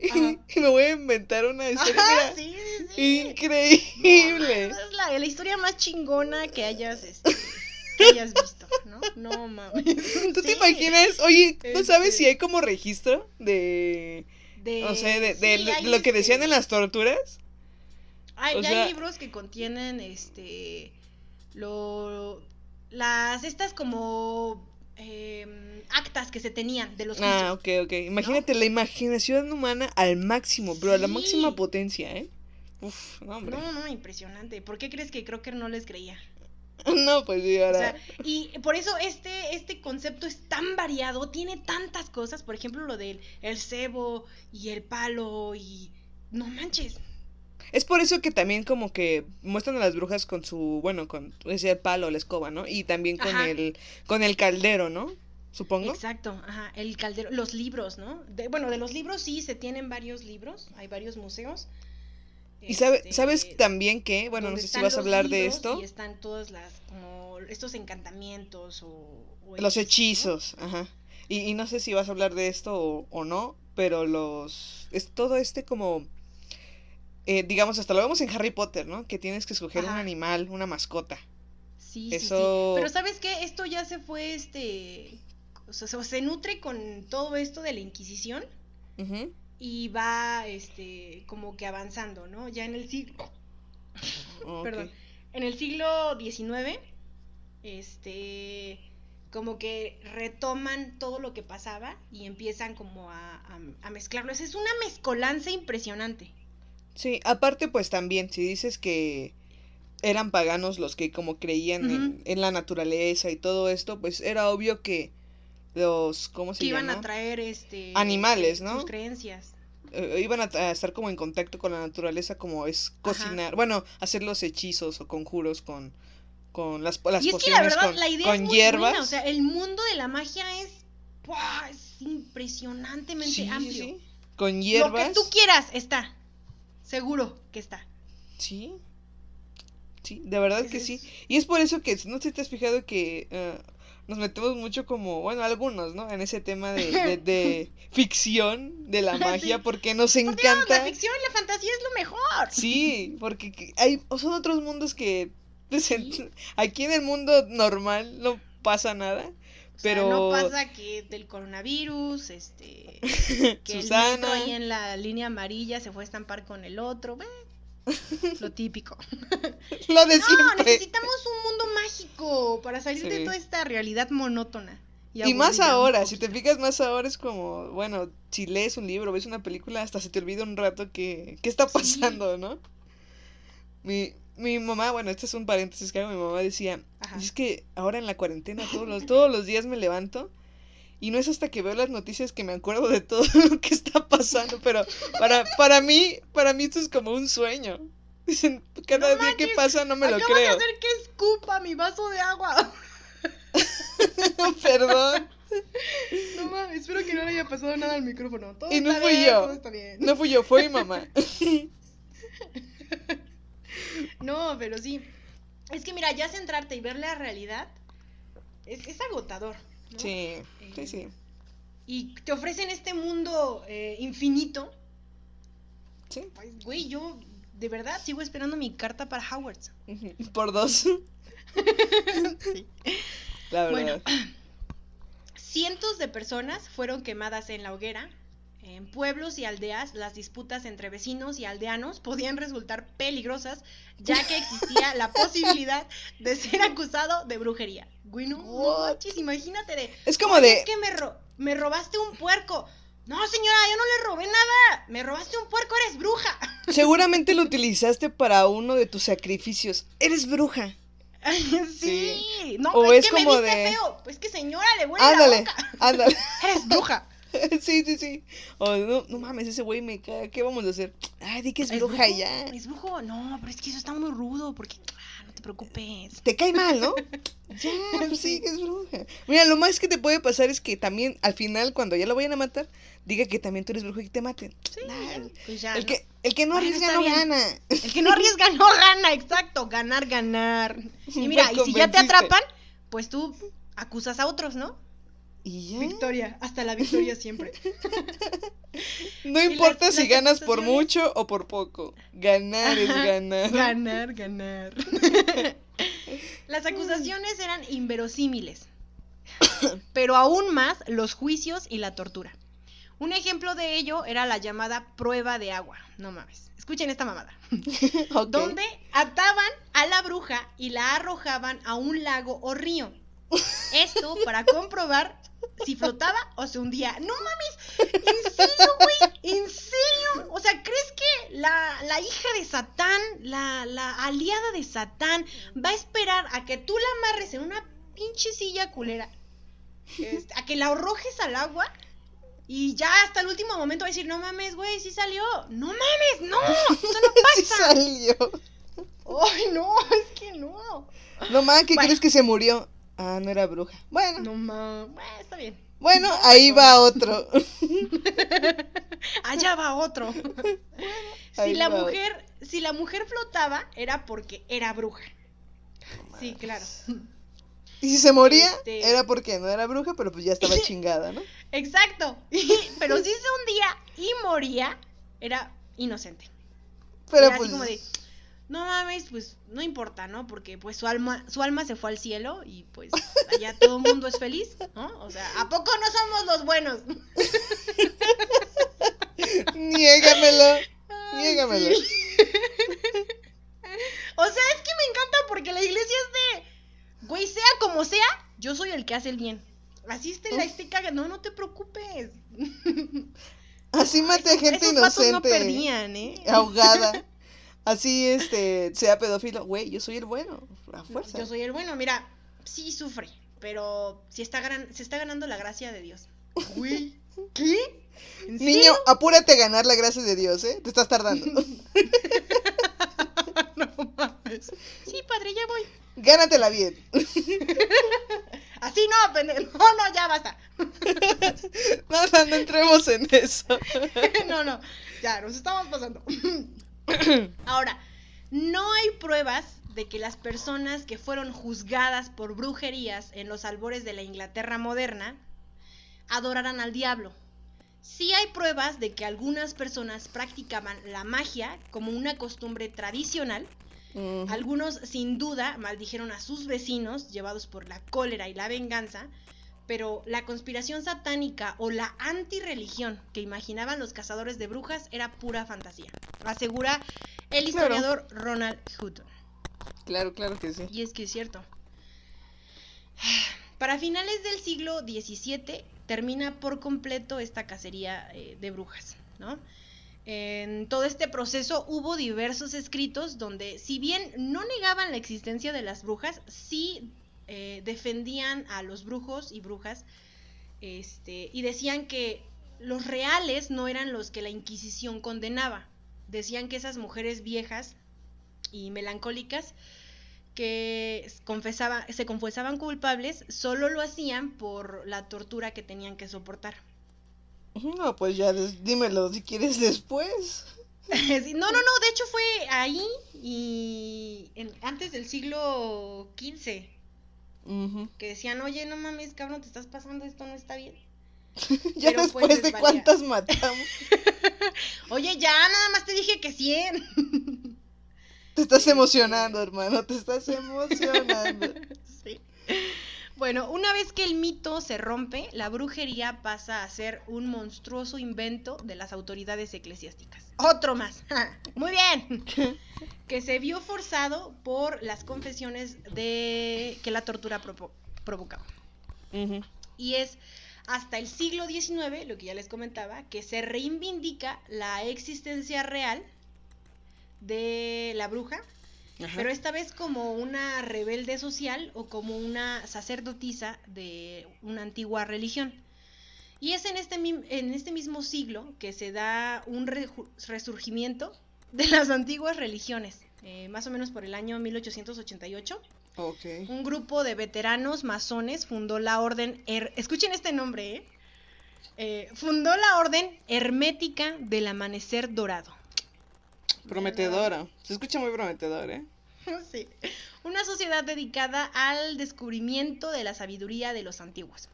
Y, me voy a inventar una historia. Ajá, sí, sí, sí. Increíble. Esa es la, la historia más chingona que hayas, este, que hayas visto, ¿no? No mames. ¿Tú te ¿Imaginas? Oye, ¿no sabes Este- si hay como registro de... De, O sea, de, de lo- que este, decían en las torturas? Hay, o ya sea- hay libros que contienen, este, lo, las, estas como em, actas que se tenían de los Ah, ok, ok. Imagínate la imaginación humana al máximo, pero a la máxima potencia, ¿eh? Uf, no, hombre. No, no, impresionante. ¿Por qué crees que Crocker no les creía? No, pues sí, O ahora. sea, y por eso este, este concepto es tan variado, tiene tantas cosas, por ejemplo lo del el cebo y el palo y no manches. Es por eso que también como que muestran a las brujas con su, bueno, con ese palo, la escoba, ¿no? Y también con Ajá. el con el caldero, ¿no? Supongo. Exacto, ajá, el caldero, los libros, ¿no? De- bueno, de los libros sí se tienen varios libros, hay varios museos. Y sabe, Este, sabes también que, bueno, no sé si vas a hablar de esto, Y están todas las, como, estos encantamientos o... o los ¿no? hechizos, ajá. Y, y no sé si vas a hablar de esto o, o no, pero los, es todo este como, eh, digamos, hasta lo vemos en Harry Potter, ¿no? Que tienes que escoger un animal, una mascota. Sí, sí, Eso- sí. Pero ¿sabes qué? Esto ya se fue, este... O sea, se- nutre con todo esto de la Inquisición Ujú. y va, este, como que avanzando, ¿no? Ya en el siglo... Perdón. En el siglo XIX, este, como que retoman todo lo que pasaba y empiezan como a, a, a mezclarlo. Es una mezcolanza impresionante. Sí, aparte pues también, si dices que eran paganos los que como creían en, la naturaleza y todo esto, pues era obvio que los, ¿cómo se Que iban llama? a traer, este... Animales, ¿no? Sus creencias. Eh, iban a, a estar como en contacto con la naturaleza como es cocinar, bueno, hacer los hechizos o conjuros con, con las, las y es que la verdad, con, la idea con es muy hierbas. buena. O sea, el mundo de la magia es... ¡buah! es impresionantemente Sí, amplio. sí. Con Lo hierbas. que tú quieras está. Seguro que está. Sí. Sí, de verdad Es- que es- sí. Y es por eso que, no sé si te has fijado que eh, nos metemos mucho como, bueno, algunos, ¿no? En ese tema de, de, de ficción de la magia, Sí. porque nos Por Dios, encanta. la ficción la fantasía es lo mejor. Sí, porque que- hay, son otros mundos que pues, Sí. aquí en el mundo normal no pasa nada. O sea, Pero- no pasa que del coronavirus, este, que el Susana. metro ahí en la línea amarilla se fue a estampar con el otro, bueno, lo típico. Lo de No, siempre. necesitamos un mundo mágico para salir de toda esta realidad monótona. Y más ahora, si te fijas más ahora es como, bueno, si lees un libro, ves una película, hasta se te olvida un rato que, qué está Sí. pasando, ¿no? Mi, mi mamá, bueno, este es un paréntesis que hago, mi mamá decía, Ajá. es que ahora en la cuarentena todos los, todos los días me levanto y no es hasta que veo las noticias que me acuerdo de todo lo que está pasando, pero para, para mí, para mí esto es como un sueño. Dicen, cada No día que pasa no me lo creo. de hacer que escupa mi vaso de agua. Perdón, No mames, espero que no le haya pasado nada al micrófono. Todo Y no está fui bien, yo. todo está bien. no fui yo, fue mi mamá. No, pero sí. Es que mira, ya centrarte y ver la realidad es, es agotador. ¿no? Sí, sí, sí. Y te ofrecen este mundo eh, infinito. Sí. Pues, güey, yo de verdad sigo esperando mi carta para Howard. Por dos. La verdad. Bueno, cientos de personas fueron quemadas en la hoguera. En pueblos y aldeas, las disputas entre vecinos y aldeanos podían resultar peligrosas, ya que existía la posibilidad de ser acusado de brujería. Güey, no, manches, imagínate de. es como "Oye, de. Es que me, ro- me robaste un puerco. No, señora, yo no le robé nada. Me robaste un puerco, eres bruja. Seguramente lo utilizaste para uno de tus sacrificios. Eres bruja. sí. No, O es, es que me como viste de- feo. Pues que señora, le huele la boca. ándale. Eres bruja. sí, sí, sí. O no, no mames, ese güey me caga. ¿Qué vamos a hacer? Ay, di que es ¿Es bruja brujo? ya. ¿Es brujo? No, pero es que eso está muy rudo, porque... ah, no te preocupes. Te cae mal, ¿no? Ya, pues sí, que es bruja. Mira, lo más que te puede pasar es que también al final, cuando ya lo vayan a matar, diga que también tú eres bruja y te maten. Sí, Nah, pues ya, el, ¿no? que, el que no arriesga no bien. gana. El que no arriesga no gana, exacto. Ganar, ganar. Y mira, y si ya te atrapan, pues tú acusas a otros, ¿no? Y ya. Victoria, hasta la victoria siempre. No importa si ganas por mucho o por poco. Ganar es ganar. Ganar, ganar. Las acusaciones eran inverosímiles, pero aún más los juicios y la tortura. Un ejemplo de ello era la llamada prueba de agua. No mames. Escuchen esta mamada. Donde ataban a la bruja y la arrojaban a un lago o río. Esto para comprobar si flotaba o se hundía. No mames, ¿en serio, güey? ¿En serio? O sea, ¿crees que la, la hija de Satán, la, la aliada de Satán, va a esperar a que tú la amarres en una pinche silla culera? Este, a que la arrojes al agua y ya hasta el último momento va a decir, no mames, güey, sí salió. No mames, no, eso no Sí pasa. salió. Ay, no, es que no. No mames, ¿qué Bueno. crees que se murió? Ah, no era bruja. Bueno, No mames, bueno, está bien. bueno, ahí va otro. Allá va otro. si la va mujer, si la mujer flotaba, era porque era bruja. Sí, claro. Y si se moría, Este- era porque no era bruja, pero pues ya estaba chingada, ¿no? Exacto. Pero si se hundía y moría, era inocente. Pero Era pues. así como de, no mames, pues no importa, ¿no? Porque pues su alma, su alma se fue al cielo y pues allá todo el mundo es feliz, ¿no? O sea, ¿a poco no somos los buenos? Niégamelo. Ay, Niégamelo. sí. o sea, es que me encanta porque la iglesia es de, güey, sea como sea, yo soy el que hace el bien. Así esté la esté cagando, no, no te preocupes. Así maté a gente esos no inocente. perdían, ¿eh? ahogada. Así, este, sea pedófilo. Güey, yo soy el bueno. A fuerza. Yo soy el bueno, mira, sí sufre, pero sí está gran- se está ganando la gracia de Dios. Güey, ¿qué? ¿En Niño, serio? apúrate a ganar la gracia de Dios, ¿eh? Te estás tardando. no mames. Sí, padre, ya voy. Gánatela bien. Así no, pendejo. No, no, ya basta. No, no, no entremos en eso. no, no, ya, nos estamos pasando. Ahora, no hay pruebas de que las personas que fueron juzgadas por brujerías en los albores de la Inglaterra moderna adoraran al diablo. Sí hay pruebas de que algunas personas practicaban la magia como una costumbre tradicional. Algunos sin duda maldijeron a sus vecinos llevados por la cólera y la venganza, pero la conspiración satánica o la antirreligión que imaginaban los cazadores de brujas era pura fantasía, asegura el Claro. historiador Ronald Hutton. Claro, claro que sí. Y es que es cierto. Para finales del siglo XVII termina por completo esta cacería eh, de brujas, ¿no? En todo este proceso hubo diversos escritos donde, si bien no negaban la existencia de las brujas, sí eh, defendían a los brujos y brujas este, y decían que los reales no eran los que la Inquisición condenaba. Decían que esas mujeres viejas y melancólicas que confesaba, se confesaban culpables solo lo hacían por la tortura que tenían que soportar. No, pues ya dímelo si quieres después. Sí, no, no, no, de hecho fue ahí y en- antes del siglo XV Ujú. que decían, oye, no mames, cabrón, te estás pasando, esto no está bien. Ya Pero, pues, después de valía. cuántas matamos. Oye, ya, nada más te dije que 100. Te estás emocionando, hermano, te estás emocionando. Sí. Bueno, una vez que el mito se rompe, la brujería pasa a ser un monstruoso invento de las autoridades eclesiásticas. Otro más. Muy bien. Que se vio forzado por las confesiones de que la tortura provocaba. Y es hasta el siglo XIX, lo que ya les comentaba, que se reivindica la existencia real de la bruja, Ajá. pero esta vez como una rebelde social o como una sacerdotisa de una antigua religión. Y es en este, en este mismo siglo que se da un resurgimiento de las antiguas religiones, eh, más o menos por el año 1888. Ok. Un grupo de veteranos masones fundó la orden, Her- escuchen este nombre, ¿eh? Eh, fundó la orden hermética del amanecer dorado. Prometedora. Se escucha muy prometedor, ¿eh? Sí. Una sociedad dedicada al descubrimiento de la sabiduría de los antiguos.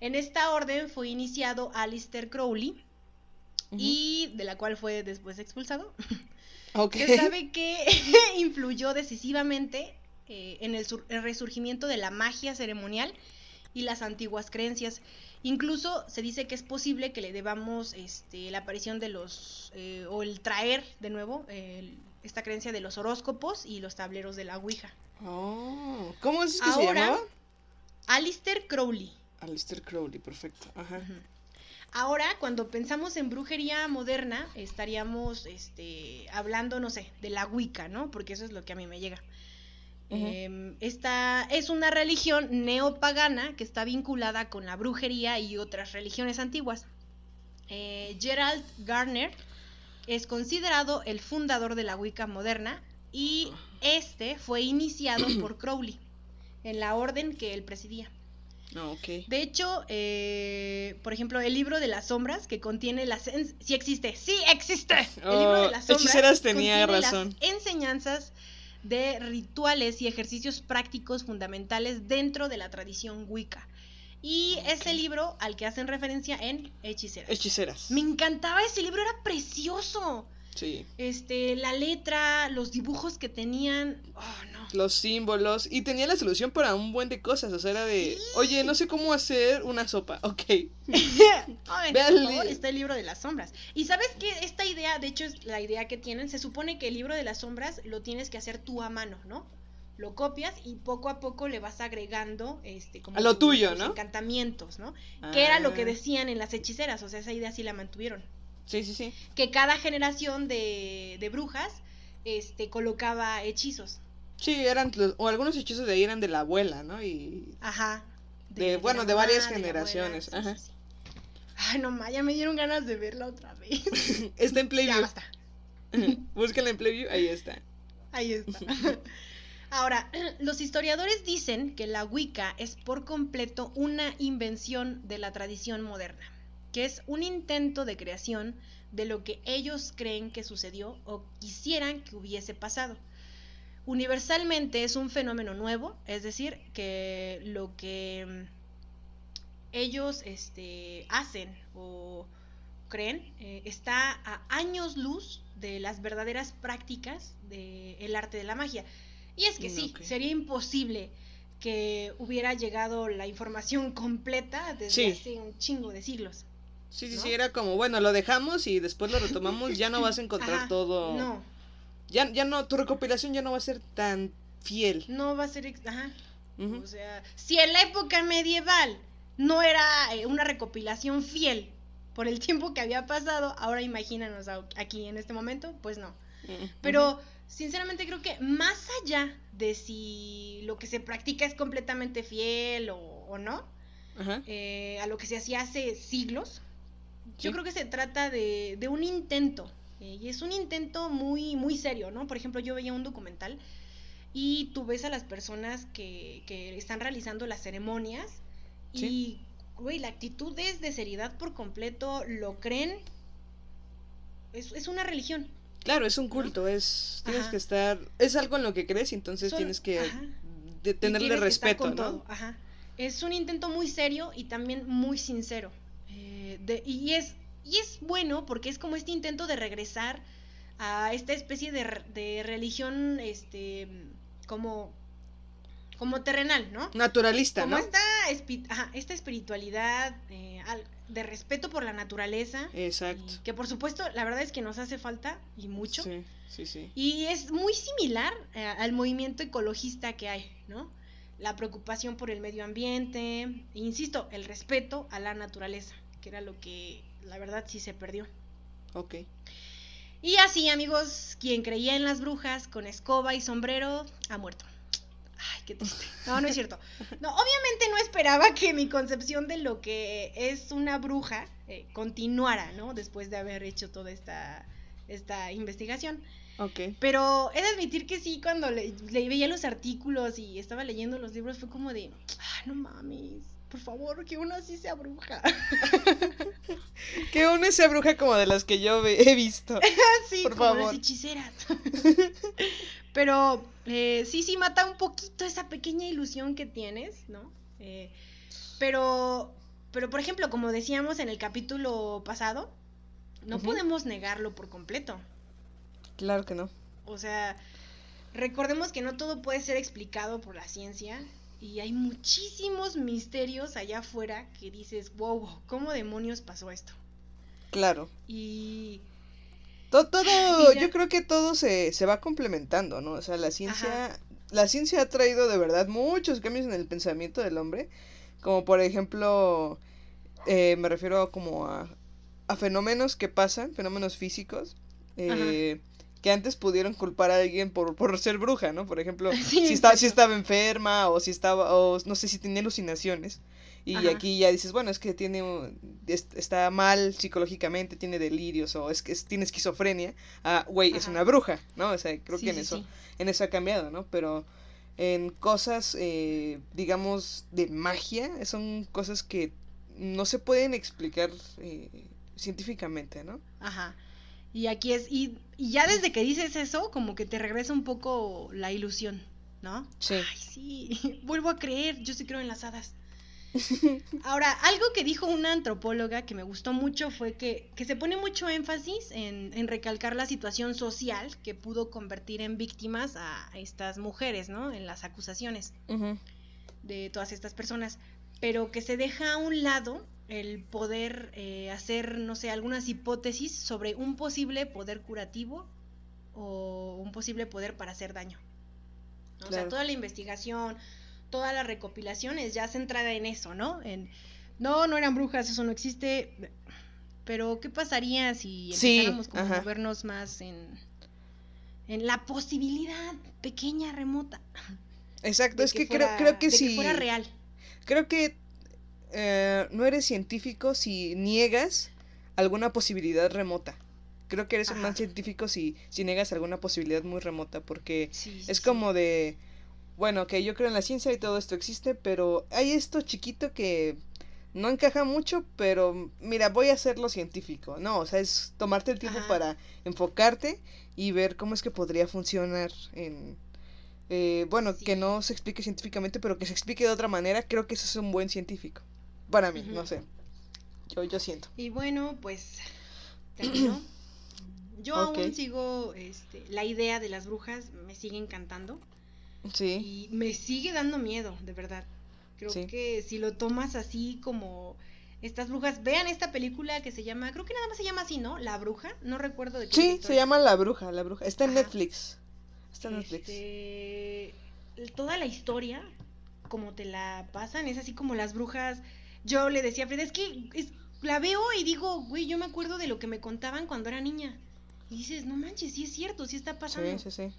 En esta orden fue iniciado Alistair Crowley y de la cual fue después expulsado. Ok. Se sabe que influyó decisivamente eh, en el, el resurgimiento de la magia ceremonial y las antiguas creencias. Incluso se dice que es posible que le debamos este, la aparición de los, eh, o el traer de nuevo el- esta creencia de los horóscopos y los tableros de la Ouija. Oh, ¿Cómo es que se Ahora- llamaba? Alistair Crowley. Alistair Crowley, perfecto. Ajá. Ahora, cuando pensamos en brujería moderna, estaríamos este, hablando, no sé, de la Wicca, ¿no? Porque eso es lo que a mí me llega. Em, esta es una religión neopagana que está vinculada con la brujería y otras religiones antiguas. Eh, Gerald Garner es considerado el fundador de la Wicca moderna y este fue iniciado por Crowley en la orden que él presidía. Ah. De hecho, eh, por ejemplo, el libro de las sombras que contiene las... Sí existe, sí existe. El libro de Oh, las sombras hechiceras tenía contiene las razón. enseñanzas de rituales y ejercicios prácticos fundamentales dentro de la tradición Wicca. Y es Ok. el libro al que hacen referencia en Hechiceras. Hechiceras. Me encantaba ese libro, era precioso. Sí. Este, la letra, los dibujos que tenían. Oh, no. Los símbolos. Y tenía la solución para un buen de cosas. O sea, era de, oye, no sé cómo hacer una sopa. Ok. Ay, por favor, está el libro de las sombras. Y sabes que esta idea, de hecho, es la idea que tienen. Se supone que el libro de las sombras lo tienes que hacer tú a mano, ¿no? Lo copias y poco a poco le vas agregando este como A lo tus- tuyo, tus ¿no? encantamientos, ¿no? Que era lo que Ah, decían en las hechiceras, o sea, esa idea sí la mantuvieron. Sí, sí, sí. Que cada generación de, de brujas este colocaba hechizos. Sí, eran, o algunos hechizos de ahí eran de la abuela, ¿no? Y Ajá. De- bueno, de varias mamá, abuela, generaciones, ajá. sí, sí. Ay, no ma, ya me dieron ganas de verla otra vez. está en ya Playview. basta. Búscala en Playview, ahí está. Ahí está. Ahora, los historiadores dicen que la Wicca es por completo una invención de la tradición moderna, que es un intento de creación de lo que ellos creen que sucedió o quisieran que hubiese pasado. Universalmente es un fenómeno nuevo, es decir, que lo que mm, ellos este, hacen o creen eh, está a años luz de las verdaderas prácticas del arte de la magia. Y es que Mm, sí, sería imposible que hubiera llegado la información completa desde Sí. hace un chingo de siglos. Sí, sí, ¿no? sí, era como, bueno, lo dejamos y después lo retomamos, ya no vas a encontrar Ajá, todo. No, Ya, ya no, tu recopilación ya no va a ser tan fiel. no va a ser... Ajá. O sea, si en la época medieval no era eh, una recopilación fiel por el tiempo que había pasado, ahora imagínanos aquí en este momento, pues no. Ujú. Pero sinceramente creo que más allá de si lo que se practica es completamente fiel o, o no, eh, a lo que se hacía hace siglos. Yo creo que se trata de, de un intento. eh, y es un intento muy, muy serio, ¿no? Por ejemplo, yo veía un documental y tú ves a las personas que, que están realizando las ceremonias y, güey, la actitud es de seriedad por completo, lo creen. Es, es una religión. Claro, es un culto, es tienes Ajá. que estar, es algo en lo que crees y entonces Son- tienes que de- tenerle tienes que estar respeto, con ¿no? todo, ajá. Es un intento muy serio y también muy sincero. Eh, de- y, es, y es bueno porque es como este intento de regresar a esta especie de, re- de religión este como, como terrenal, ¿no? Naturalista, Como ¿no? esta, ajá, esta espiritualidad eh, de respeto por la naturaleza. Exacto. que por supuesto, la verdad es que nos hace falta y mucho. Sí, sí, sí. Y es muy similar eh, al movimiento ecologista que hay, ¿no? La preocupación por el medio ambiente, insisto, el respeto a la naturaleza, que era lo que la verdad sí se perdió. Ok. Y así, amigos, quien creía en las brujas con escoba y sombrero ha muerto. Ay, qué triste. No, no es cierto. No, obviamente no esperaba que mi concepción de lo que es una bruja eh, continuara, ¿no? Después de haber hecho toda esta, esta investigación. Ok. Pero he de admitir que sí, cuando le, le veía los artículos y estaba leyendo los libros, fue como de, ah, no mames, por favor, que uno así sea bruja. Que una sea bruja como de las que yo he visto. sí, Por como favor. las hechiceras. Pero eh, sí, sí, mata un poquito esa pequeña ilusión que tienes, ¿no? Eh, pero, pero, por ejemplo, como decíamos en el capítulo pasado, no podemos negarlo por completo. Claro que no. O sea, recordemos que no todo puede ser explicado por la ciencia y hay muchísimos misterios allá afuera que dices, wow, ¿cómo demonios pasó esto? Claro. Y Todo, todo Y ya. yo creo que todo se, se va complementando, ¿no? O sea, la ciencia, la ciencia ha traído de verdad muchos cambios en el pensamiento del hombre, como por ejemplo, eh, me refiero como a, a fenómenos que pasan, fenómenos físicos, eh, que antes pudieron culpar a alguien por, por ser bruja, ¿no? Por ejemplo, Sí, si, está, si estaba enferma o si estaba, o no sé si tenía alucinaciones. Y Ajá. aquí ya dices, bueno, es que tiene, está mal psicológicamente, tiene delirios o es que es- tiene esquizofrenia. Ah, güey, es una bruja, ¿no? O sea, creo Sí, que en sí, eso sí. en eso ha cambiado, ¿no? Pero en cosas, eh, digamos, de magia, son cosas que no se pueden explicar eh, científicamente, ¿no? Ajá. Y aquí es, y, y ya desde que dices eso, como que te regresa un poco la ilusión, ¿no? Sí. Ay, sí, vuelvo a creer, yo sí creo en las hadas. Ahora, algo que dijo una antropóloga que me gustó mucho fue que, que se pone mucho énfasis en, en recalcar la situación social que pudo convertir en víctimas a estas mujeres, ¿no? En las acusaciones Ujú. de todas estas personas, pero que se deja a un lado el poder eh, hacer, no sé, algunas hipótesis sobre un posible poder curativo o un posible poder para hacer daño. ¿no? O sea, toda la investigación, toda la recopilación es ya centrada en eso, ¿no? En, no, no eran brujas, eso no existe, pero ¿qué pasaría si Sí, empezáramos como a movernos más en, en la posibilidad pequeña, remota? Exacto, es que, fuera- creo, creo que de si... fuera real. Creo que eh, no eres científico si niegas alguna posibilidad remota. Creo que eres un mal científico si, si niegas alguna posibilidad muy remota, porque Sí, sí, es sí. como de, bueno, que yo creo en la ciencia y todo esto existe, pero hay esto chiquito que no encaja mucho, pero mira, voy a hacerlo científico. No, o sea, es tomarte el tiempo Ajá. para enfocarte y ver cómo es que podría funcionar en... eh, bueno, que no se explique científicamente, pero que se explique de otra manera, creo que eso es un buen científico. Para mí, no sé. Yo, yo siento. Y bueno, pues. Yo aún sigo, este, la idea de las brujas me sigue encantando Sí, y me sigue dando miedo, de verdad. Creo Sí. que si lo tomas así como estas brujas, vean esta película que se llama, creo que nada más se llama así, ¿no? La bruja, no recuerdo de qué sí, se llama La Bruja, La Bruja. Está en Ajá. Netflix. Está en Netflix. Este, toda la historia, como te la pasan, es así como las brujas. Yo le decía a Frida, es que es- la veo y digo, güey, yo me acuerdo de lo que me contaban cuando era niña. Y dices, no manches, sí es cierto, sí está pasando. Sí, sí, sí.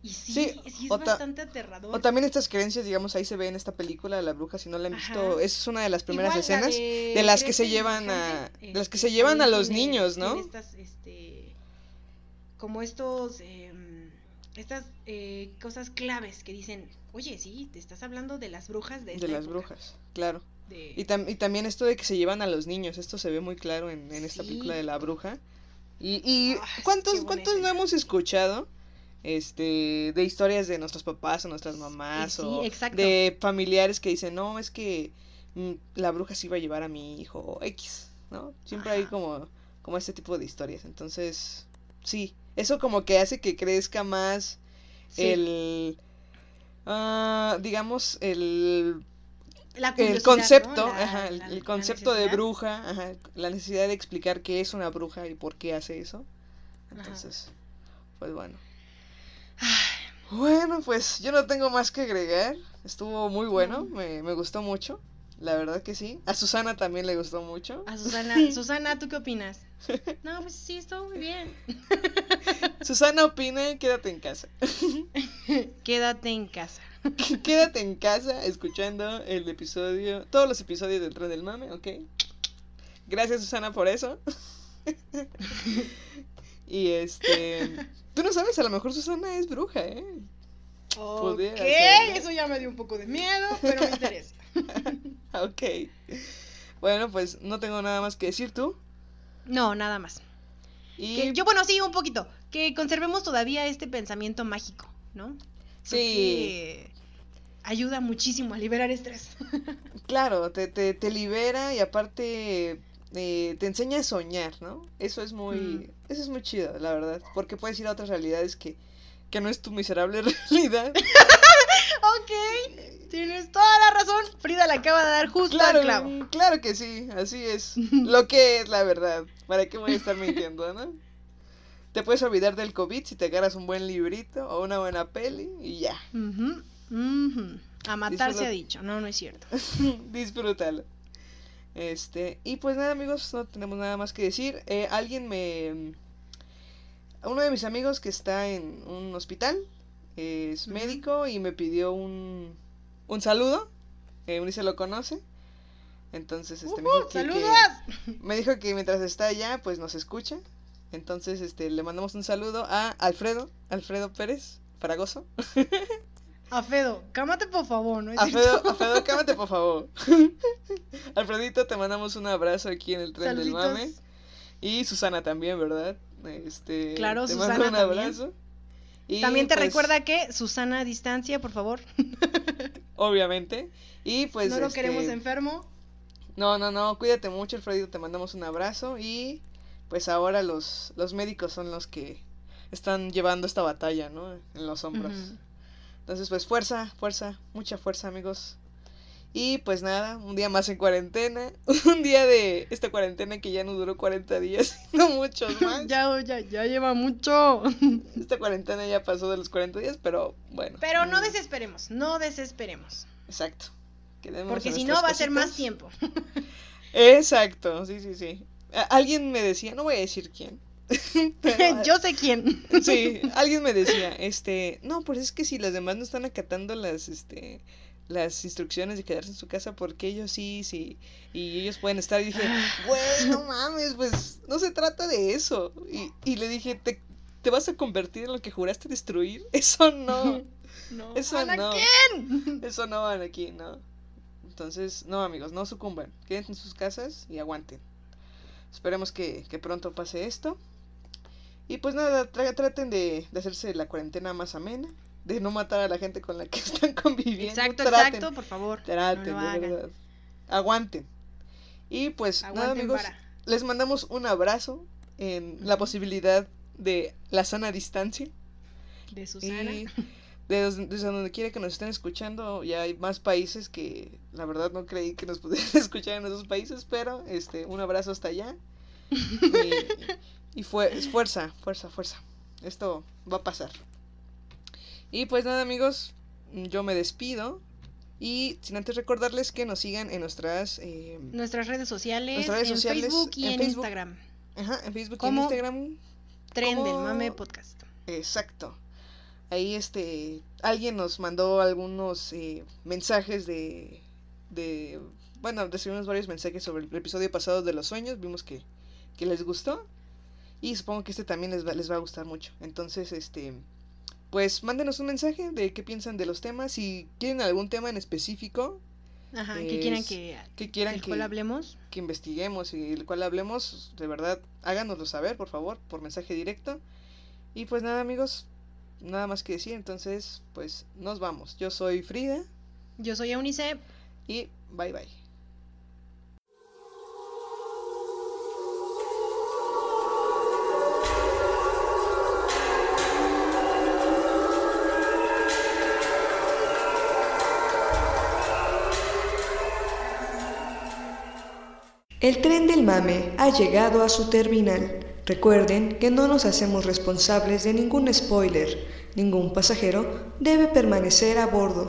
Y sí, Sí, sí, es bastante aterrador. O también estas creencias, digamos, ahí se ve en esta película de la bruja, si no la han visto, Ajá. esa es una de las primeras Igual la escenas de de las que se llevan a- de las que este, se llevan a los tiene- niños, ¿no? estas, este, como estos, em, estas eh, cosas claves que dicen, oye, sí, te estás hablando de las brujas de, de esta las época, brujas, claro. De- Y, tam- y también esto de que se llevan a los niños, esto se ve muy claro en, en esta Sí. película de la bruja. Y, y ¿cuántos, cuántos no hemos escuchado este de historias de nuestros papás o nuestras mamás sí, o exacto. de familiares que dicen, no, es que mm, la bruja se iba a llevar a mi hijo o X, ¿no? Siempre hay como, como este tipo de historias. Entonces, sí, eso como que hace que crezca más Sí, el, ah, digamos, el el concepto, ¿no? La- ajá, el, la- el la concepto de bruja, ajá, la necesidad de explicar qué es una bruja y por qué hace eso. Ajá. Entonces, pues bueno. Bueno, pues yo no tengo más que agregar. Estuvo muy bueno, No. me, me gustó mucho. La verdad que sí. A Susana también le gustó mucho. A Susana, Susana, ¿tú qué opinas? No, pues sí, estuvo muy bien. Susana opina, quédate en casa. Quédate en casa. quédate en casa escuchando el episodio, todos los episodios del Tren del Mame, ¿ok? Gracias Susana por eso. y este, tú no sabes, a lo mejor Susana es bruja, ¿eh? Ok, eso ya me dio un poco de miedo, pero me interesa. Ok. Bueno, pues no tengo nada más que decir tú. No, nada más. Y Que yo, bueno, sí, un poquito. Que conservemos todavía este pensamiento mágico, ¿no? Sí, ayuda muchísimo a liberar estrés. claro, te, te, te libera y aparte eh, te enseña a soñar, ¿no? Eso es muy, Mm. eso es muy chido, la verdad, porque puedes ir a otras realidades que, que no es tu miserable realidad. ok, tienes toda la razón. Frida le acaba de dar justo Claro, al clavo. claro que sí, así es. Lo que es la verdad. ¿Para qué voy a estar mintiendo, no? Te puedes olvidar del COVID si te agarras un buen librito o una buena peli y ya. Ujú, ujú. A matar se ha dicho. No, no es cierto. Disfrútalo. Este, y pues nada, amigos, no tenemos nada más que decir. Eh, alguien me. Uno de mis amigos que está en un hospital es médico y me pidió un, un saludo. Eh, Unice lo conoce. Entonces, este, me, Ujú, dijo que- me dijo que mientras está allá, pues nos escucha. Entonces, este, le mandamos un saludo a Alfredo, Alfredo Pérez, Fragoso. Afedo, cámate por favor, ¿no cierto? Alfredo, cámate por favor. Alfredito, te mandamos un abrazo aquí en el tren del mame. Y Susana también, ¿verdad? Este, Claro, te Susana mando un también. abrazo. Y, También te pues, recuerda que Susana a distancia, por favor. Obviamente. Y pues. no lo este, queremos enfermo. No, no, no, cuídate mucho, Alfredito, te mandamos un abrazo. Y pues ahora los, los médicos son los que están llevando esta batalla, ¿no? En los hombros. Entonces, pues fuerza, fuerza, mucha fuerza, amigos. Y pues nada, un día más en cuarentena. Un día de esta cuarentena que ya no duró 40 días, no muchos más. Ya, ya, ya lleva mucho. Esta cuarentena ya pasó de los 40 días, pero bueno. Pero no mm, desesperemos, no desesperemos. Exacto. Porque si no va a ser más tiempo. Exacto, sí, sí, sí. Alguien me decía, no voy a decir quién. pero- Yo sé quién. Sí, alguien me decía, este, no, pues es que si los demás no están acatando las, este, las instrucciones de quedarse en su casa, porque ellos sí, sí, y ellos pueden estar. Y dije, güey, no mames, pues no se trata de eso. Y, y le dije, ¿te, ¿te vas a convertir en lo que juraste destruir? Eso no, No. eso no, Anakin. eso no van aquí, no. Entonces, no, amigos, no sucumban, quédense en sus casas y aguanten. Esperemos que, que pronto pase esto. Y pues nada, tra- traten de, de hacerse la cuarentena más amena, de no matar a la gente con la que están conviviendo. Exacto, traten, exacto, por favor. Traten, no de verdad. Aguanten. Y pues nada, amigos, les mandamos un abrazo en la posibilidad de la sana distancia. De Susana. Y desde, desde donde quiera que nos estén escuchando, ya hay más países que la verdad no creí que nos pudieran escuchar en esos países, pero este, un abrazo hasta allá. Y, y fue, es fuerza, fuerza, fuerza. Esto va a pasar. Y pues nada amigos, yo me despido. Y sin antes recordarles que nos sigan en nuestras... eh, Nuestras redes sociales, Nuestras redes en sociales, Facebook y en en, Facebook. Instagram. ajá, en Facebook y en. Instagram. Tren del. Mame Podcast. Exacto. Ahí este alguien nos mandó algunos eh, mensajes de de bueno, recibimos varios mensajes sobre el episodio pasado de los sueños, vimos que, que les gustó y supongo que este también les va, les va a gustar mucho. Entonces, este pues mándenos un mensaje de qué piensan de los temas, si quieren algún tema en específico Ajá, que quieran que, que quieran que, cual hablemos. que investiguemos y el cual hablemos, de verdad, háganoslo saber, por favor, por mensaje directo. Y pues nada, amigos, nada más que decir, entonces, pues nos vamos. Yo soy Frida Yo soy Eunice. y bye bye. El tren del mame ha llegado a su terminal. Recuerden que no nos hacemos responsables de ningún spoiler. Ningún pasajero debe permanecer a bordo.